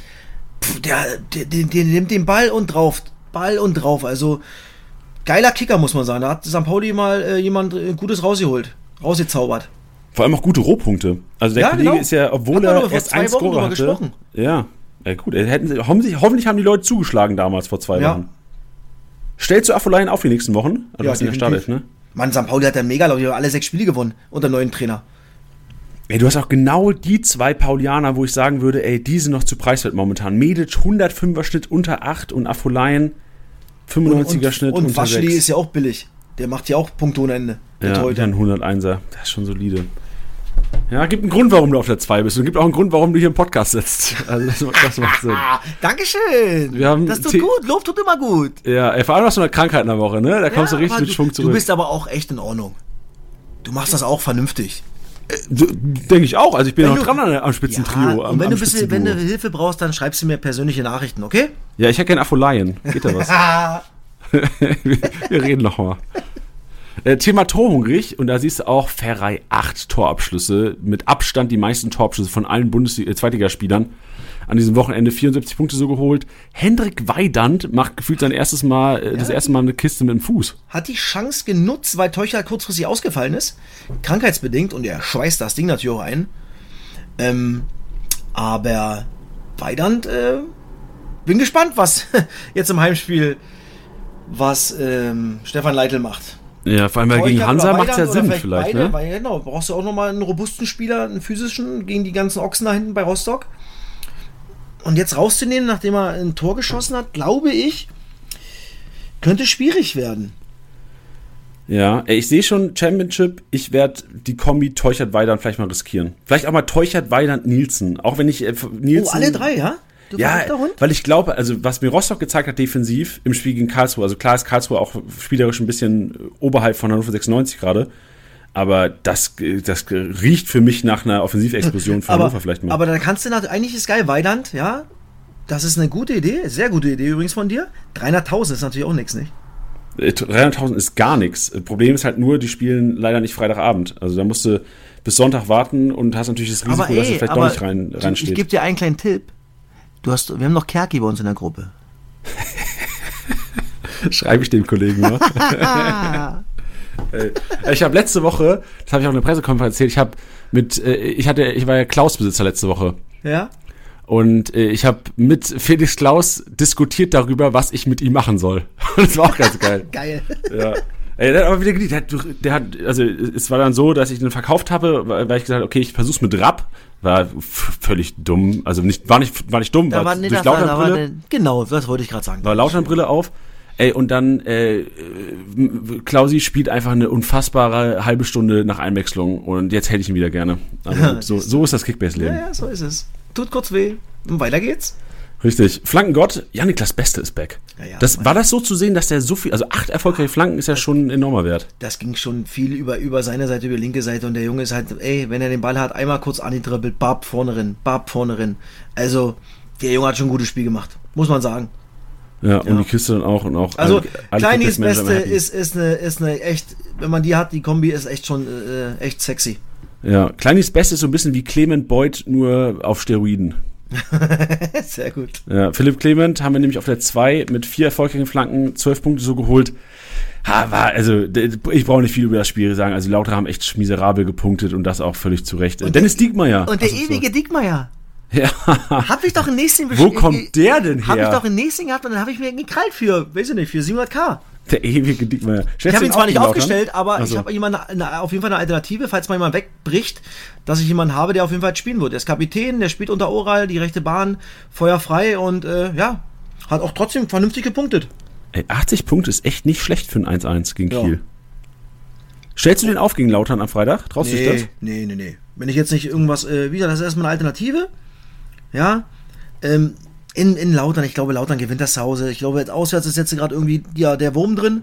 Der, der, der, der nimmt den Ball und drauf. Ball und drauf. Also, geiler Kicker, muss man sagen. Da hat St. Pauli mal äh, jemand äh, Gutes rausgeholt. Rausgezaubert. Vor allem auch gute Rohpunkte. Also der Ja, Kollege genau. ist ja, obwohl er erst zwei ein Wochen Score drüber hatte. gesprochen. Ja. Ja gut, hätten, sie- hoffentlich, hoffentlich haben die Leute zugeschlagen damals vor zwei Ja. Wochen. Stellst du Afolaien auf die nächsten Wochen? Also Ja, hast du definitiv. Startelf, ne? Mann, St. Pauli hat ja mega, glaube ich, alle sechs Spiele gewonnen unter neuen Trainer. Ey, du hast auch genau die zwei Paulianer, wo ich sagen würde, ey, die sind noch zu preiswert momentan. Medic 105er Schnitt unter 8 und Afolaien 95er Schnitt und unter Waschli 6. ist ja auch billig. Der macht ja auch Punkte ohne Ende. Der ja, ein 101er. Das ist schon solide. Ja, gibt einen Grund, warum du auf der 2 bist. Und gibt auch einen Grund, warum du hier im Podcast sitzt. Also das, das macht Sinn. Dankeschön. Wir haben das tut T- gut. Lob tut immer gut. Ja, ey, vor allem hast du eine Krankheit in der Woche, ne? Da kommst du Ja, richtig aber mit Schwung zurück. Du bist aber auch echt in Ordnung. Du machst das auch vernünftig. Denke ich auch. Also ich bin Wenn noch du- dran an, am Spitzentrio. Ja, und wenn du, bist, wenn du Hilfe brauchst, dann schreibst du mir persönliche Nachrichten, okay? Ja, ich hätte keinen Afolaien. Geht da was? Wir, wir reden noch mal. Äh, Thema Torhungrig, und da siehst du auch Ferrei 8 Torabschlüsse, mit Abstand die meisten Torabschlüsse von allen Bundesliga äh. An diesem Wochenende 74 Punkte so geholt. Hendrik Weidand macht gefühlt sein erstes Mal, äh, das erste Mal eine Kiste mit dem Fuß. hat die Chance genutzt, weil Teucher kurzfristig ausgefallen ist. Krankheitsbedingt und er schweißt das Ding natürlich auch ein. Ähm, aber Weidand, äh, bin gespannt, was jetzt im Heimspiel, was ähm, Stefan Leitl macht. Ja, vor allem weil gegen Hansa macht es ja Sinn oder vielleicht, beide, ne? Weil, genau, brauchst du auch nochmal einen robusten Spieler, einen physischen, gegen die ganzen Ochsen da hinten bei Rostock. Und jetzt rauszunehmen, nachdem er ein Tor geschossen hat, glaube ich, könnte schwierig werden. Ja, ich sehe schon Championship, ich werde die Kombi Teuchert-Weidand vielleicht mal riskieren. Vielleicht auch mal Teuchert-Weidand-Nielsen, auch wenn ich äh, Nielsen... Oh, alle drei, ja? Du Ja, weil ich glaube, also was mir Rostock gezeigt hat defensiv im Spiel gegen Karlsruhe, also klar ist Karlsruhe auch spielerisch ein bisschen äh, oberhalb von Hannover 96 gerade, aber das, äh, das riecht für mich nach einer Offensivexplosion für aber, Hannover vielleicht mal. aber dann kannst du nach, eigentlich ist geil, Weidand, ja, das ist eine gute Idee, sehr gute Idee übrigens von dir. 300.000 ist natürlich auch nichts, nicht? Äh, 300.000 ist gar nichts. Das Problem ist halt nur, die spielen leider nicht Freitagabend. Also da musst du bis Sonntag warten und hast natürlich das Risiko, aber dass ey, es vielleicht doch nicht rein, ich reinsteht. gebe dir einen kleinen Tipp. Du hast, wir haben noch Kerki bei uns in der Gruppe. Schreibe ich dem Kollegen mal. Ey, ich habe letzte Woche, das habe ich auch in der Pressekonferenz erzählt, ich habe mit, äh, ich hatte, ich war ja Klaus-Besitzer letzte Woche. Ja? Und äh, ich habe mit Felix Klaus diskutiert darüber, was ich mit ihm machen soll. Das war auch ganz geil. Geil. Ja. Ey, der hat aber wieder geliebt. Der hat, der hat, also es war dann so, dass ich den verkauft habe, weil ich gesagt habe, okay, ich versuch's mit Rapp. War völlig dumm. Also nicht, war nicht, war nicht dumm, Da war, war, durch Lauternbrille. genau, das wollte ich gerade sagen. War Lauternbrille auf. Ey, und dann äh, äh, Klausi spielt einfach eine unfassbare halbe Stunde nach Einwechslung und jetzt hätte ich ihn wieder gerne. Also, so, so ist das Ja, Kickbase-Leben. ja, so ist es. Tut kurz weh. Und weiter geht's. Richtig. Flankengott, Janiklas Beste ist back. Ja, ja, das, war das so zu sehen, dass der so viel, also acht erfolgreiche Flanken ist ja schon ein enormer Wert. Das ging schon viel über, über seine Seite, über die linke Seite. Und der Junge ist halt, ey, wenn er den Ball hat, einmal kurz angetribbelt, Barb vorne rein, Barb vorne rein. Also, der Junge hat schon ein gutes Spiel gemacht. Muss man sagen. Ja, und die Kiste dann auch und auch. Also, alle- alle Kleinis Beste ist, ist, eine, ist eine echt, wenn man die hat, die Kombi ist echt schon äh, echt sexy. Ja, Kleinis Beste ist so ein bisschen wie Clement Boyd, nur auf Steroiden. Sehr gut. Ja, Philipp Clement haben wir nämlich auf der 2 mit vier erfolgreichen Flanken, zwölf Punkte so geholt. Ha, war, also, ich brauche nicht viel über das Spiel sagen. Also, die Lauter haben echt miserabel gepunktet und das auch völlig zu Recht. Dennis Diekmeyer. Und der ewige Dickmeier. Ja. Hab ich doch in Nächsing Wo kommt der denn Hab ich her? doch in Nächsing gehabt und dann habe ich mir gekrallt für, weiß ich nicht, für 700k. Der ewige Diekmeyer. Ich habe ihn zwar nicht aufgestellt, aber Also. ich habe jemanden, eine, auf jeden Fall eine Alternative, falls mal jemand wegbricht, dass ich jemanden habe, der auf jeden Fall spielen wird. Der ist Kapitän, der spielt unter Oral, die rechte Bahn, feuerfrei und äh, ja, hat auch trotzdem vernünftig gepunktet. Ey, 80 Punkte ist echt nicht schlecht für ein 1-1 gegen Ja. Kiel. Stellst du den auf gegen Lautern am Freitag? Traust du dich das? nee, nee, nee. Wenn ich jetzt nicht irgendwas, äh, wie gesagt, das ist erstmal eine Alternative. Ja. Ähm, in, in Lautern, ich glaube, Lautern gewinnt das zu Hause. Ich glaube, jetzt auswärts ist jetzt gerade irgendwie ja, der Wurm drin.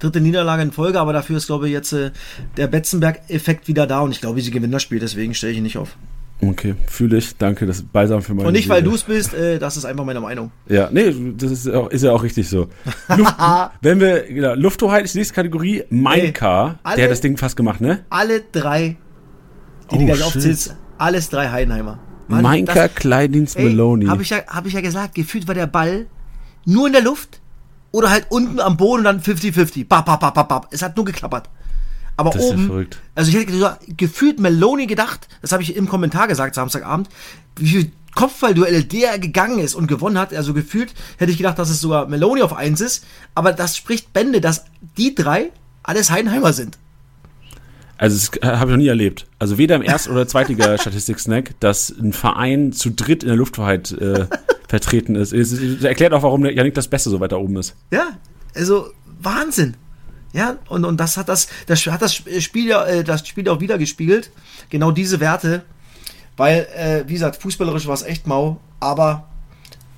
Dritte Niederlage in Folge, aber dafür ist, glaube ich, jetzt äh, der Betzenberg-Effekt wieder da und ich glaube, sie gewinnen das Spiel, deswegen stelle ich ihn nicht auf. Okay, fühle ich. Danke, das ist balsam für meine Und nicht, weil du es bist, äh, das ist einfach meine Meinung. Ja, nee, das ist, auch, ist ja auch richtig so. Luft, wenn wir, genau, Lufthoheit ist die nächste Kategorie. Mainka, alle- der hat das Ding fast gemacht, ne? Alle drei, die Oh, du gleich aufzählst, alles drei Heidenheimer. Das- Kleindienst, Ey, Maloney. Habe ich, ja, hab ich ja gesagt, gefühlt war der Ball nur in der Luft oder halt unten am Boden und dann 50-50. Bap, bap, bap, bap, bap. Es hat nur geklappert. Aber Das ist ja oben, verrückt. also ich hätte gefühlt Meloni gedacht, das habe ich im Kommentar gesagt, Samstagabend, wie viel Kopfballduelle der gegangen ist und gewonnen hat. Also gefühlt hätte ich gedacht, dass es sogar Meloni auf 1 ist. Aber das spricht Bände, dass die drei alles Heidenheimer sind. Also das habe ich noch nie erlebt. Also weder im Erst- oder Zweitliga-Statistik-Snack, dass ein Verein zu dritt in der Lufthoheit äh, vertreten ist. Es, es erklärt auch, warum Janik das Beste so weit da oben ist. Ja, also Wahnsinn. Ja, und, und das hat das, das hat das Spiel ja, äh, das Spiel auch wieder gespiegelt. Genau diese Werte. Weil, äh, wie gesagt, fußballerisch war es echt mau, aber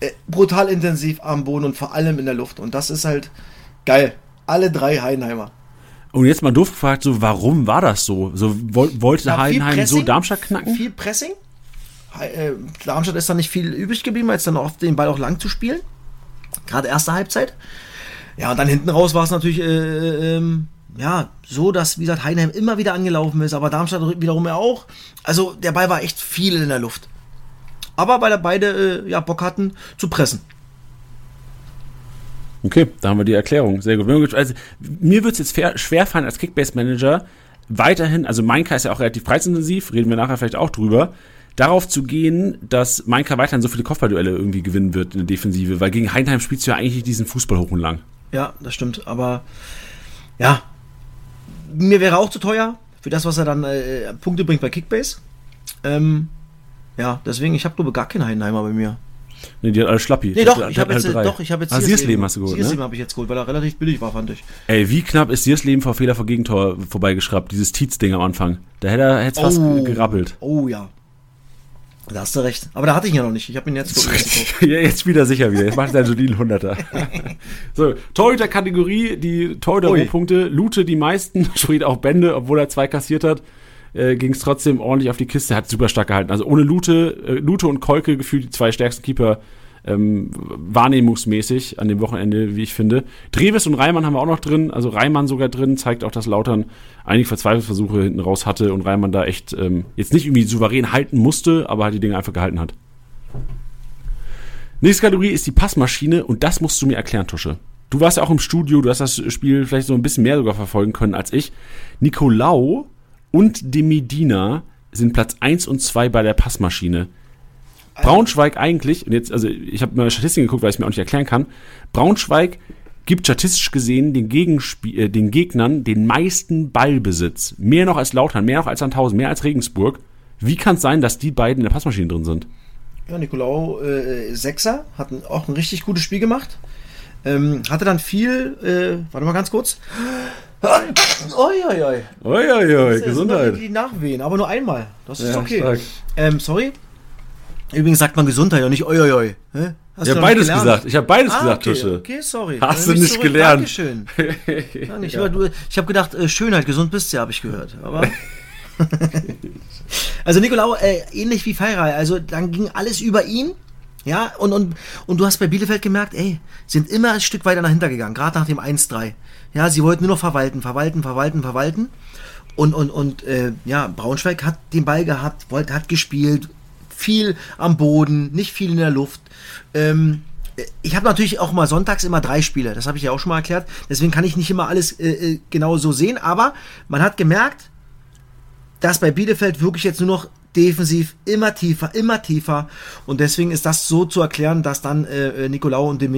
äh, brutal intensiv am Boden und vor allem in der Luft. Und das ist halt geil. Alle drei Heidenheimer. Und jetzt mal doof gefragt, so, warum war das so? So woll, wollte Ja, Heidenheim so Pressing, Darmstadt knacken? Viel Pressing. Äh, Darmstadt ist da nicht viel übrig geblieben, als dann oft den Ball auch lang zu spielen. Gerade erste Halbzeit. Ja, und dann hinten raus war es natürlich äh, ähm, ja, so, dass, wie gesagt, Heidenheim immer wieder angelaufen ist, aber Darmstadt wiederum ja auch. Also der Ball war echt viel in der Luft. Aber weil er beide äh, ja, Bock hatten zu pressen. Okay, da haben wir die Erklärung. Sehr gut. Also, mir wird es jetzt fair, schwer fallen als Kickbase-Manager weiterhin, also Mainka ist ja auch relativ preisintensiv, reden wir nachher vielleicht auch drüber, darauf zu gehen, dass Mainka weiterhin so viele Kopfballduelle irgendwie gewinnen wird in der Defensive, weil gegen Heinheim spielst du ja eigentlich diesen Fußball hoch und lang. Ja, das stimmt. Aber ja, mir wäre auch zu teuer für das, was er dann äh, Punkte bringt bei Kickbase. Ähm, ja, deswegen, ich habe glaube gar keinen Heidenheimer bei mir. Nee, die hat alle Schlappi. Nee, doch, ich habe jetzt, drei. doch, ich habe jetzt Ah, Siersleben hast du geholt, Siersleben ne? habe ich jetzt geholt, weil er relativ billig war, fand ich. Ey, wie knapp ist Siersleben vor Fehler vor Gegentor vorbeigeschraubt, dieses Tietz-Ding am Anfang. Da hätte er fast Oh. gerappelt. Oh ja. Da hast du recht. Aber da hatte ich ihn ja noch nicht. Ich habe ihn jetzt gekauft. Ja, jetzt wieder sicher wieder. Jetzt macht er soliden Hunderter. so, Torhüter-Kategorie, die Torhüter-Rohpunkte. Lute die meisten, steht auch Bände, obwohl er zwei kassiert hat. Äh, Ging es trotzdem ordentlich auf die Kiste, hat super stark gehalten. Also ohne Lute, äh, Lute und Kolke gefühlt die zwei stärksten Keeper ähm, wahrnehmungsmäßig an dem Wochenende, wie ich finde. Dreves und Reimann haben wir auch noch drin, also Reimann sogar drin, zeigt auch, dass Lautern einige Verzweiflungsversuche hinten raus hatte und Reimann da echt ähm, jetzt nicht irgendwie souverän halten musste, aber halt die Dinge einfach gehalten hat. Nächste Kategorie ist die Passmaschine und das musst du mir erklären, Tusche. Du warst ja auch im Studio, du hast das Spiel vielleicht so ein bisschen mehr sogar verfolgen können als ich. Nicolau und de Medina sind Platz 1 und 2 bei der Passmaschine. Braunschweig eigentlich, und jetzt, also ich habe mal Statistiken geguckt, weil ich es mir auch nicht erklären kann. Braunschweig gibt statistisch gesehen den, Gegenspie äh, den Gegnern den meisten Ballbesitz. Mehr noch als Lautern, mehr noch als Sandhausen, mehr als Regensburg. Wie kann es sein, dass die beiden in der Passmaschine drin sind? Ja, Nicolau äh, Sechser, hat auch ein richtig gutes Spiel gemacht. Ähm, hatte dann viel, äh, warte mal ganz kurz. Uiuiui, sind nur Die Nachwehen, aber nur einmal. Das ist Ja, okay. Ähm, sorry. Übrigens sagt man Gesundheit und nicht. Hä? Hast Ich du habe beides gelernt? gesagt. Ich habe beides Ah, gesagt, okay, Tusche. okay, sorry. Hast du ich nicht zurück. gelernt. Dankeschön. Ja, nicht, aber du, ich habe gedacht, äh, Schönheit, gesund bist du, habe ich gehört. Aber also Nicolau, äh, ähnlich wie Feiray, also dann ging alles über ihn. Ja, und, und, und du hast bei Bielefeld gemerkt, ey, sind immer ein Stück weiter nach hinten gegangen, gerade nach dem 1-3. Ja, sie wollten nur noch verwalten, verwalten, verwalten, verwalten. Und, und, und äh, ja, Braunschweig hat den Ball gehabt, wollte, hat gespielt, viel am Boden, nicht viel in der Luft. Ähm, ich habe natürlich auch mal sonntags immer drei Spiele, das habe ich ja auch schon mal erklärt. Deswegen kann ich nicht immer alles äh, äh, genau so sehen, aber man hat gemerkt, dass bei Bielefeld wirklich jetzt nur noch defensiv immer tiefer, immer tiefer. Und deswegen ist das so zu erklären, dass dann äh, äh, Nicolau und De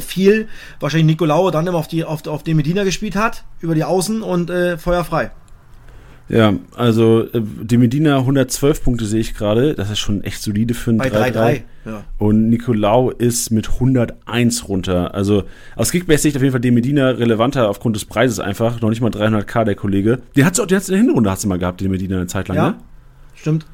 viel, wahrscheinlich Nicolau dann immer auf, die, auf, auf De Medina gespielt hat, über die Außen und äh, Feuer frei. Ja, also äh, die Medina 112 Punkte sehe ich gerade. Das ist schon echt solide für ein Bei 3-3. 3-3. Ja. Und Nicolau ist mit 101 runter. Also aus Kickbase-Sicht auf jeden Fall die Medina relevanter aufgrund des Preises einfach. Noch nicht mal 300k der Kollege. Den hat's auch, den hat's in der Hinrunde hast du mal gehabt, die Medina eine Zeit lang, Ja, ne? stimmt.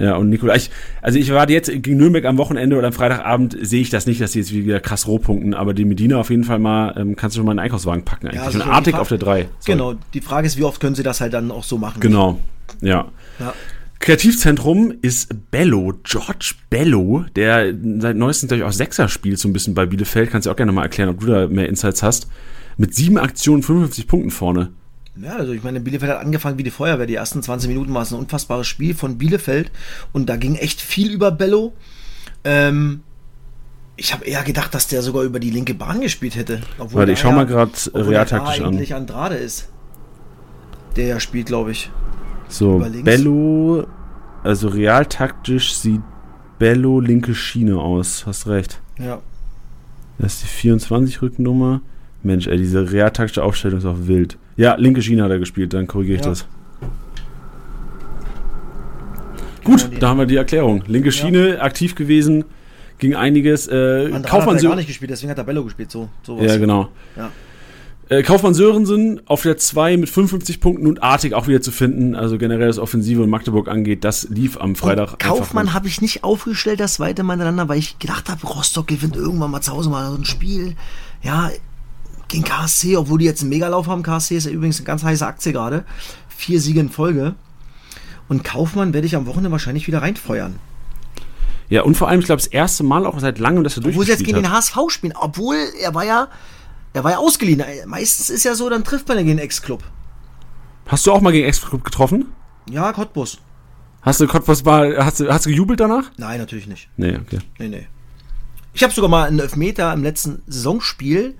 Ja, und Nicolau, ich, also ich warte jetzt gegen Nürnberg am Wochenende oder am Freitagabend sehe ich das nicht, dass die jetzt wieder krass rohpunkten, aber die Medina auf jeden Fall mal, ähm, kannst du schon mal in den Einkaufswagen packen eigentlich. also und Artig auf der 3. Sorry. Genau, die Frage ist, wie oft können sie das halt dann auch so machen? Genau, ja. Ja. Kreativzentrum ist Bello, George Bello, der seit neuestem glaube ich auch Sechser spielt so ein bisschen bei Bielefeld. Kannst du auch gerne mal erklären, ob du da mehr Insights hast. Mit sieben Aktionen, 55 Punkten vorne. Ja, also ich meine, Bielefeld hat angefangen wie die Feuerwehr. Die ersten 20 Minuten war es ein unfassbares Spiel von Bielefeld und da ging echt viel über Bello. Ähm, ich habe eher gedacht, dass der sogar über die linke Bahn gespielt hätte. Obwohl Warte, ich schau mal gerade obwohl realtaktisch an. eigentlich Andrade ist. Der ja spielt, glaube ich. So. Bello, also realtaktisch sieht Bello linke Schiene aus. Hast recht. Ja. Das ist die 24 Rückennummer. Mensch, ey, diese realtaktische Aufstellung ist auch wild. Ja, linke Schiene hat er gespielt, dann korrigiere ich Ja. das. Gut, da haben wir die Erklärung. Linke Schiene, aktiv gewesen, ging einiges. Äh, Andrade Kaufmann hat er gar nicht gespielt, deswegen hat er Bello gespielt. So, sowas. Ja, genau. Ja. Äh, Kaufmann Sörensen auf der 2 mit 55 Punkten und Artig auch wieder zu finden. Also generell das Offensive und Magdeburg angeht, das lief am Freitag. Und Kaufmann habe ich nicht aufgestellt, das zweite Mal hintereinander, weil ich gedacht habe, Rostock gewinnt irgendwann mal zu Hause mal so ein Spiel. Ja, gegen KSC, obwohl die jetzt einen Megalauf haben. KSC ist ja übrigens eine ganz heiße Aktie gerade. Vier Siege in Folge. Und Kaufmann werde ich am Wochenende wahrscheinlich wieder reinfeuern. Ja, und vor allem, ich glaube, das erste Mal auch seit langem, dass er Obwohl sie jetzt gegen den hat. HSV spielen. Obwohl, er war ja, er war ja ausgeliehen. Meistens ist ja so, dann trifft man ja gegen den Ex-Club. Hast du auch mal gegen Ex-Club getroffen? Ja, Cottbus. Hast du Cottbus mal, hast du, hast du gejubelt danach? Nein, natürlich nicht. Nee, okay. Nee, nee. Ich habe sogar mal einen Elfmeter im letzten Saisonspiel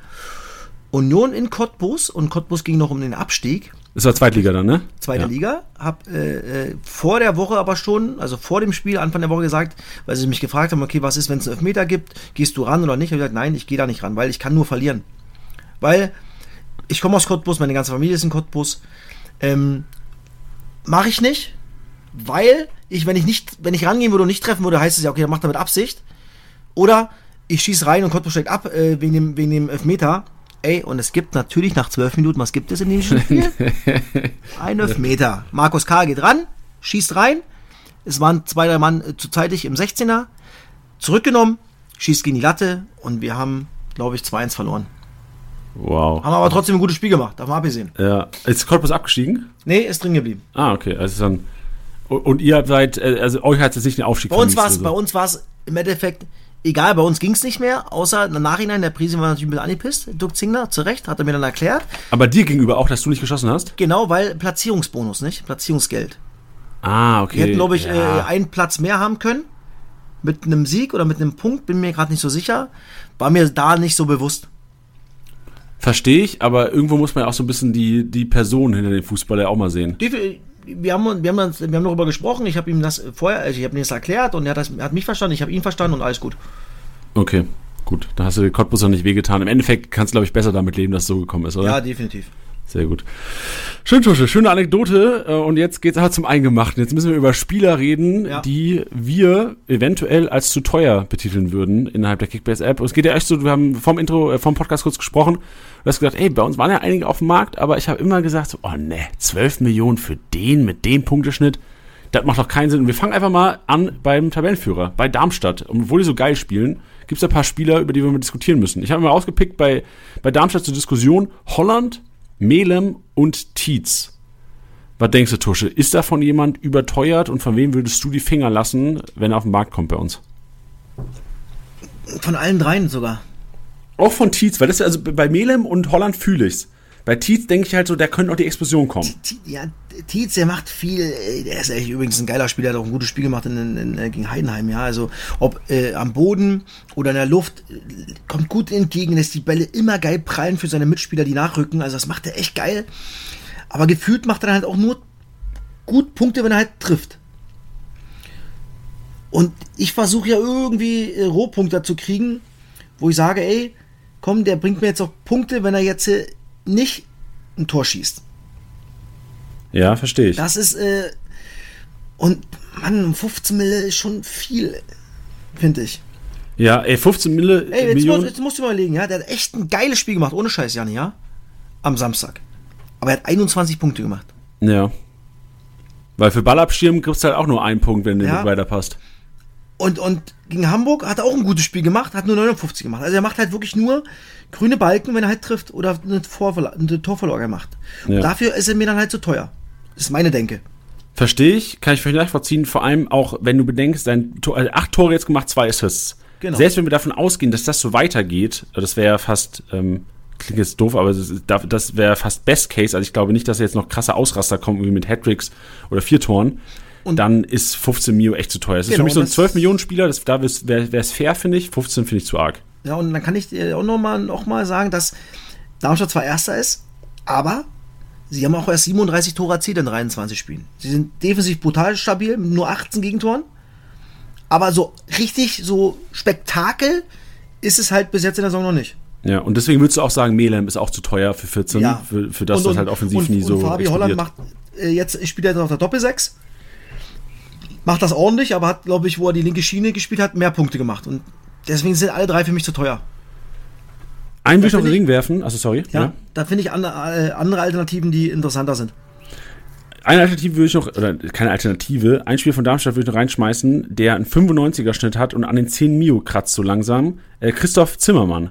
Union in Cottbus und Cottbus ging noch um den Abstieg. Das war Zweitliga dann, ne? Zweite ja. Liga. Hab äh, äh, vor der Woche aber schon, also vor dem Spiel, Anfang der Woche gesagt, weil sie mich gefragt haben, okay, was ist, wenn es einen Elfmeter gibt? Gehst du ran oder nicht? Hab ich gesagt, nein, ich gehe da nicht ran, weil ich kann nur verlieren. Weil ich komme aus Cottbus, meine ganze Familie ist in Cottbus. Ähm, Mache ich nicht, weil ich, wenn ich nicht, wenn ich rangehen würde und nicht treffen würde, heißt es ja, okay, dann macht er mit Absicht. Oder ich schieße rein und Cottbus steigt ab äh, wegen, dem, wegen dem Elfmeter. Ey, und es gibt natürlich nach zwölf Minuten, was gibt es in diesem Spiel? Ein Elfmeter. Markus K. geht ran, schießt rein. Es waren zwei, drei Mann äh, zuzeitig im 16er. Zurückgenommen, schießt gegen die Latte und wir haben, glaube ich, 2-1 verloren. Wow. Haben aber trotzdem ein gutes Spiel gemacht, davon abgesehen. Ja. Ist Cottbus abgestiegen? Nee, ist drin geblieben. Ah, okay. Also dann. Und ihr seid, äh, also euch hat es nicht den Aufstieg Bei uns war es, bei uns war es im Endeffekt egal, bei uns ging es nicht mehr, außer im Nachhinein, der Prisi war natürlich ein bisschen angepisst, Dirk Zingler, zu Recht, hat er mir dann erklärt. Aber dir gegenüber auch, dass du nicht geschossen hast? Genau, weil Platzierungsbonus, nicht? Platzierungsgeld. Ah, okay. Wir hätten, glaube ich, ja. äh, einen Platz mehr haben können. Mit einem Sieg oder mit einem Punkt, bin mir gerade nicht so sicher. War mir da nicht so bewusst. Verstehe ich, aber irgendwo muss man ja auch so ein bisschen die, die Person hinter dem Fußballer auch mal sehen. Die- Wir haben, wir haben, wir haben darüber gesprochen, ich habe ihm das vorher, also ich habe ihm das erklärt und er hat, das, er hat mich verstanden, ich habe ihn verstanden und alles gut. Okay, gut. Da hast du Cottbus noch nicht wehgetan. Im Endeffekt kannst du, glaube ich, besser damit leben, dass es so gekommen ist, oder? Ja, definitiv. Sehr gut. Schön, Tusche, schöne Anekdote. Äh, Und jetzt geht's halt zum Eingemachten. Jetzt müssen wir über Spieler reden, Ja. die wir eventuell als zu teuer betiteln würden innerhalb der Kickbase-App. Und es geht ja echt so, wir haben vom Intro, äh, vom Podcast kurz gesprochen. Du hast gesagt, ey, bei uns waren ja einige auf dem Markt, aber ich habe immer gesagt, so, oh ne, 12 Millionen für den mit dem Punkteschnitt. Das macht doch keinen Sinn. Und wir fangen einfach mal an beim Tabellenführer, bei Darmstadt. Und obwohl die so geil spielen, gibt es ein paar Spieler, über die wir mal diskutieren müssen. Ich habe mal ausgepickt bei, bei Darmstadt zur Diskussion Holland, Melem und Tietz. Was denkst du, Tusche? Ist davon jemand überteuert und von wem würdest du die Finger lassen, wenn er auf den Markt kommt bei uns? Von allen dreien sogar. Auch von Tietz, weil das also bei Melem und Holland fühle ich's. Bei Tietz denke ich halt so, da könnte auch die Explosion kommen. Ja, Tietz, der macht viel. äh, Der ist echt übrigens ein geiler Spieler, hat auch ein gutes Spiel gemacht in, in, äh, gegen Heidenheim. Ja, also ob äh, am Boden oder in der Luft, äh, kommt gut entgegen, lässt die Bälle immer geil prallen für seine Mitspieler, die nachrücken. Also das macht er echt geil. Aber gefühlt macht er halt auch nur gut Punkte, wenn er halt trifft. Und ich versuche ja irgendwie Rohpunkte zu kriegen, wo ich sage, ey, komm, der bringt mir jetzt auch Punkte, wenn er jetzt nicht ein Tor schießt. Ja, verstehe ich. Das ist, äh, und Mann, 15 Mille ist schon viel, finde ich. Ja, ey, 15 Mille, Ey, jetzt, Millionen. musst, jetzt musst du mal überlegen, ja, der hat echt ein geiles Spiel gemacht, ohne Scheiß, Janni, ja? Am Samstag. Aber er hat 21 Punkte gemacht. Ja. Weil für Ballabschirm kriegst du halt auch nur einen Punkt, wenn du Ja. nicht weiterpasst. Und, und gegen Hamburg hat er auch ein gutes Spiel gemacht, hat nur 59 gemacht. Also er macht halt wirklich nur grüne Balken, wenn er halt trifft oder eine, Vorverla eine Torverlage macht. Ja. Und dafür ist er mir dann halt zu teuer. Das ist meine Denke. Verstehe ich, kann ich völlig nachvollziehen. Vor allem auch, wenn du bedenkst, sein Tor, also acht Tore jetzt gemacht, zwei Assists. Genau. Selbst wenn wir davon ausgehen, dass das so weitergeht, das wäre ja fast, ähm, klingt jetzt doof, aber das, wäre fast Best Case. Also ich glaube nicht, dass jetzt noch krasse Ausraster kommen, irgendwie mit Hattricks oder vier Toren. Und- dann ist 15 Mio echt zu teuer. Es ist Genau, für mich so ein das- 12 Millionen Spieler, das, da wäre es fair, finde ich. 15 finde ich zu arg. Ja, und dann kann ich dir auch nochmal noch mal sagen, dass Darmstadt zwar Erster ist, aber sie haben auch erst 37 Tore erzielt in 23 Spielen. Sie sind defensiv brutal stabil, mit nur 18 Gegentoren. Aber so richtig, so Spektakel ist es halt bis jetzt in der Saison noch nicht. Ja, und deswegen würdest du auch sagen, Melem ist auch zu teuer für 14, Ja. für, für das, Und- und- halt offensiv und, nie so Und Fabi Holland macht, äh, jetzt spielt er jetzt auf der Doppelsechs. Macht das ordentlich, aber hat, glaube ich, wo er die linke Schiene gespielt hat, mehr Punkte gemacht. Und deswegen sind alle drei für mich zu teuer. Einen will ich noch in find den Ring werfen. Also sorry. Ja, da finde ich andere, äh, andere Alternativen, die interessanter sind. Eine Alternative würde ich noch, oder keine Alternative, ein Spiel von Darmstadt würde ich noch reinschmeißen, der einen 95er Schnitt hat und an den 10 Mio kratzt so langsam. Äh, Christoph Zimmermann.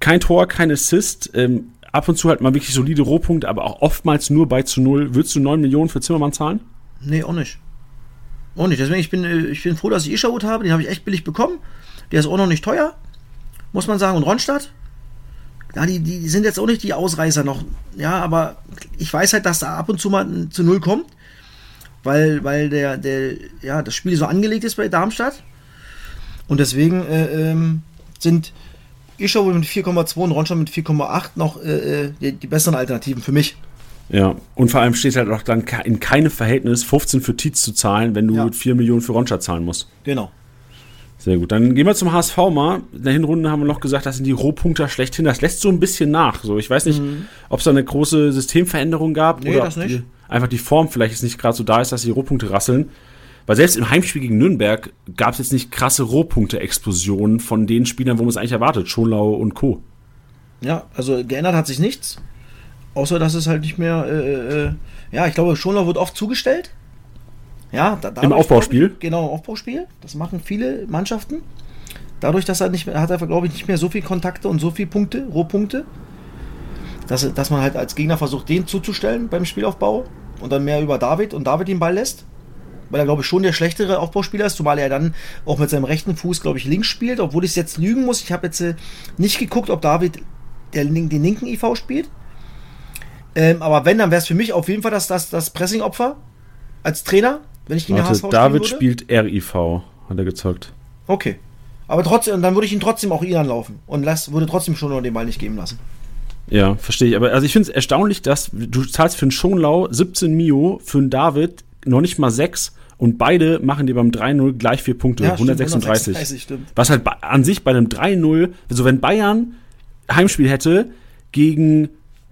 Kein Tor, kein Assist, ähm, ab und zu halt mal wirklich solide Rohpunkte, aber auch oftmals nur bei zu null. Würdest du 9 Millionen für Zimmermann zahlen? Nee, auch nicht. Auch nicht. Deswegen, ich bin, äh, ich bin froh, dass ich Ischaut habe. Den habe ich echt billig bekommen. Der ist auch noch nicht teuer, muss man sagen. Und Ronstadt, ja, die, die sind jetzt auch nicht die Ausreißer noch. Ja, aber ich weiß halt, dass da ab und zu mal zu Null kommt. Weil, weil der, der, ja, das Spiel so angelegt ist bei Darmstadt. Und deswegen äh, ähm, sind Ischaut mit 4,2 und Ronstadt mit 4,8 noch äh, äh, die, die besseren Alternativen für mich. Ja, und vor allem steht halt auch dann in keinem Verhältnis, 15 für Tietz zu zahlen, wenn du Ja. 4 Millionen für Ronstadt zahlen musst. Genau. Sehr gut. Dann gehen wir zum HSV mal. In der Hinrunde haben wir noch gesagt, das sind die Rohpunkter schlechthin. Das lässt so ein bisschen nach. So, ich weiß nicht, ob es da eine große Systemveränderung gab Mhm. Nee, oder. Die, einfach die Form vielleicht jetzt nicht gerade so da ist, dass die Rohpunkte rasseln. Weil selbst im Heimspiel gegen Nürnberg gab es jetzt nicht krasse Rohpunkte-Explosionen von den Spielern, wo man es eigentlich erwartet. Schonlau und Co. Ja, also geändert hat sich nichts. Außer, dass es halt nicht mehr, äh, äh, ja, ich glaube, Schonlau wird oft zugestellt. Ja, da, dadurch, Aufbauspiel? glaub ich, Genau, im Aufbauspiel. Das machen viele Mannschaften. Dadurch, dass er nicht mehr, hat er, glaube ich, nicht mehr so viel Kontakte und so viele Punkte, Rohpunkte, dass, dass man halt als Gegner versucht, den zuzustellen beim Spielaufbau und dann mehr über David und David den Ball lässt. Weil er, glaube ich, schon der schlechtere Aufbauspieler ist, zumal er dann auch mit seinem rechten Fuß, glaube ich, links spielt, obwohl ich es jetzt lügen muss. Ich habe jetzt äh, nicht geguckt, ob David der, den linken IV spielt. Ähm, aber wenn, dann wäre es für mich auf jeden Fall das, das, das Pressing-Opfer als Trainer, wenn ich gegen den HSV Warte, David spielt RIV, hat er gezockt. Okay. Aber trotzdem, dann würde ich ihn trotzdem auch ihn anlaufen und lass, würde trotzdem schon den Ball nicht geben lassen. Ja, verstehe ich. Aber also ich finde es erstaunlich, dass du zahlst für einen Schonlau 17 Mio, für einen David noch nicht mal 6 und beide machen dir beim 3-0 gleich 4 Punkte, Ja, stimmt, 136. 136, stimmt. Was halt an sich bei einem 3-0, also wenn Bayern Heimspiel hätte gegen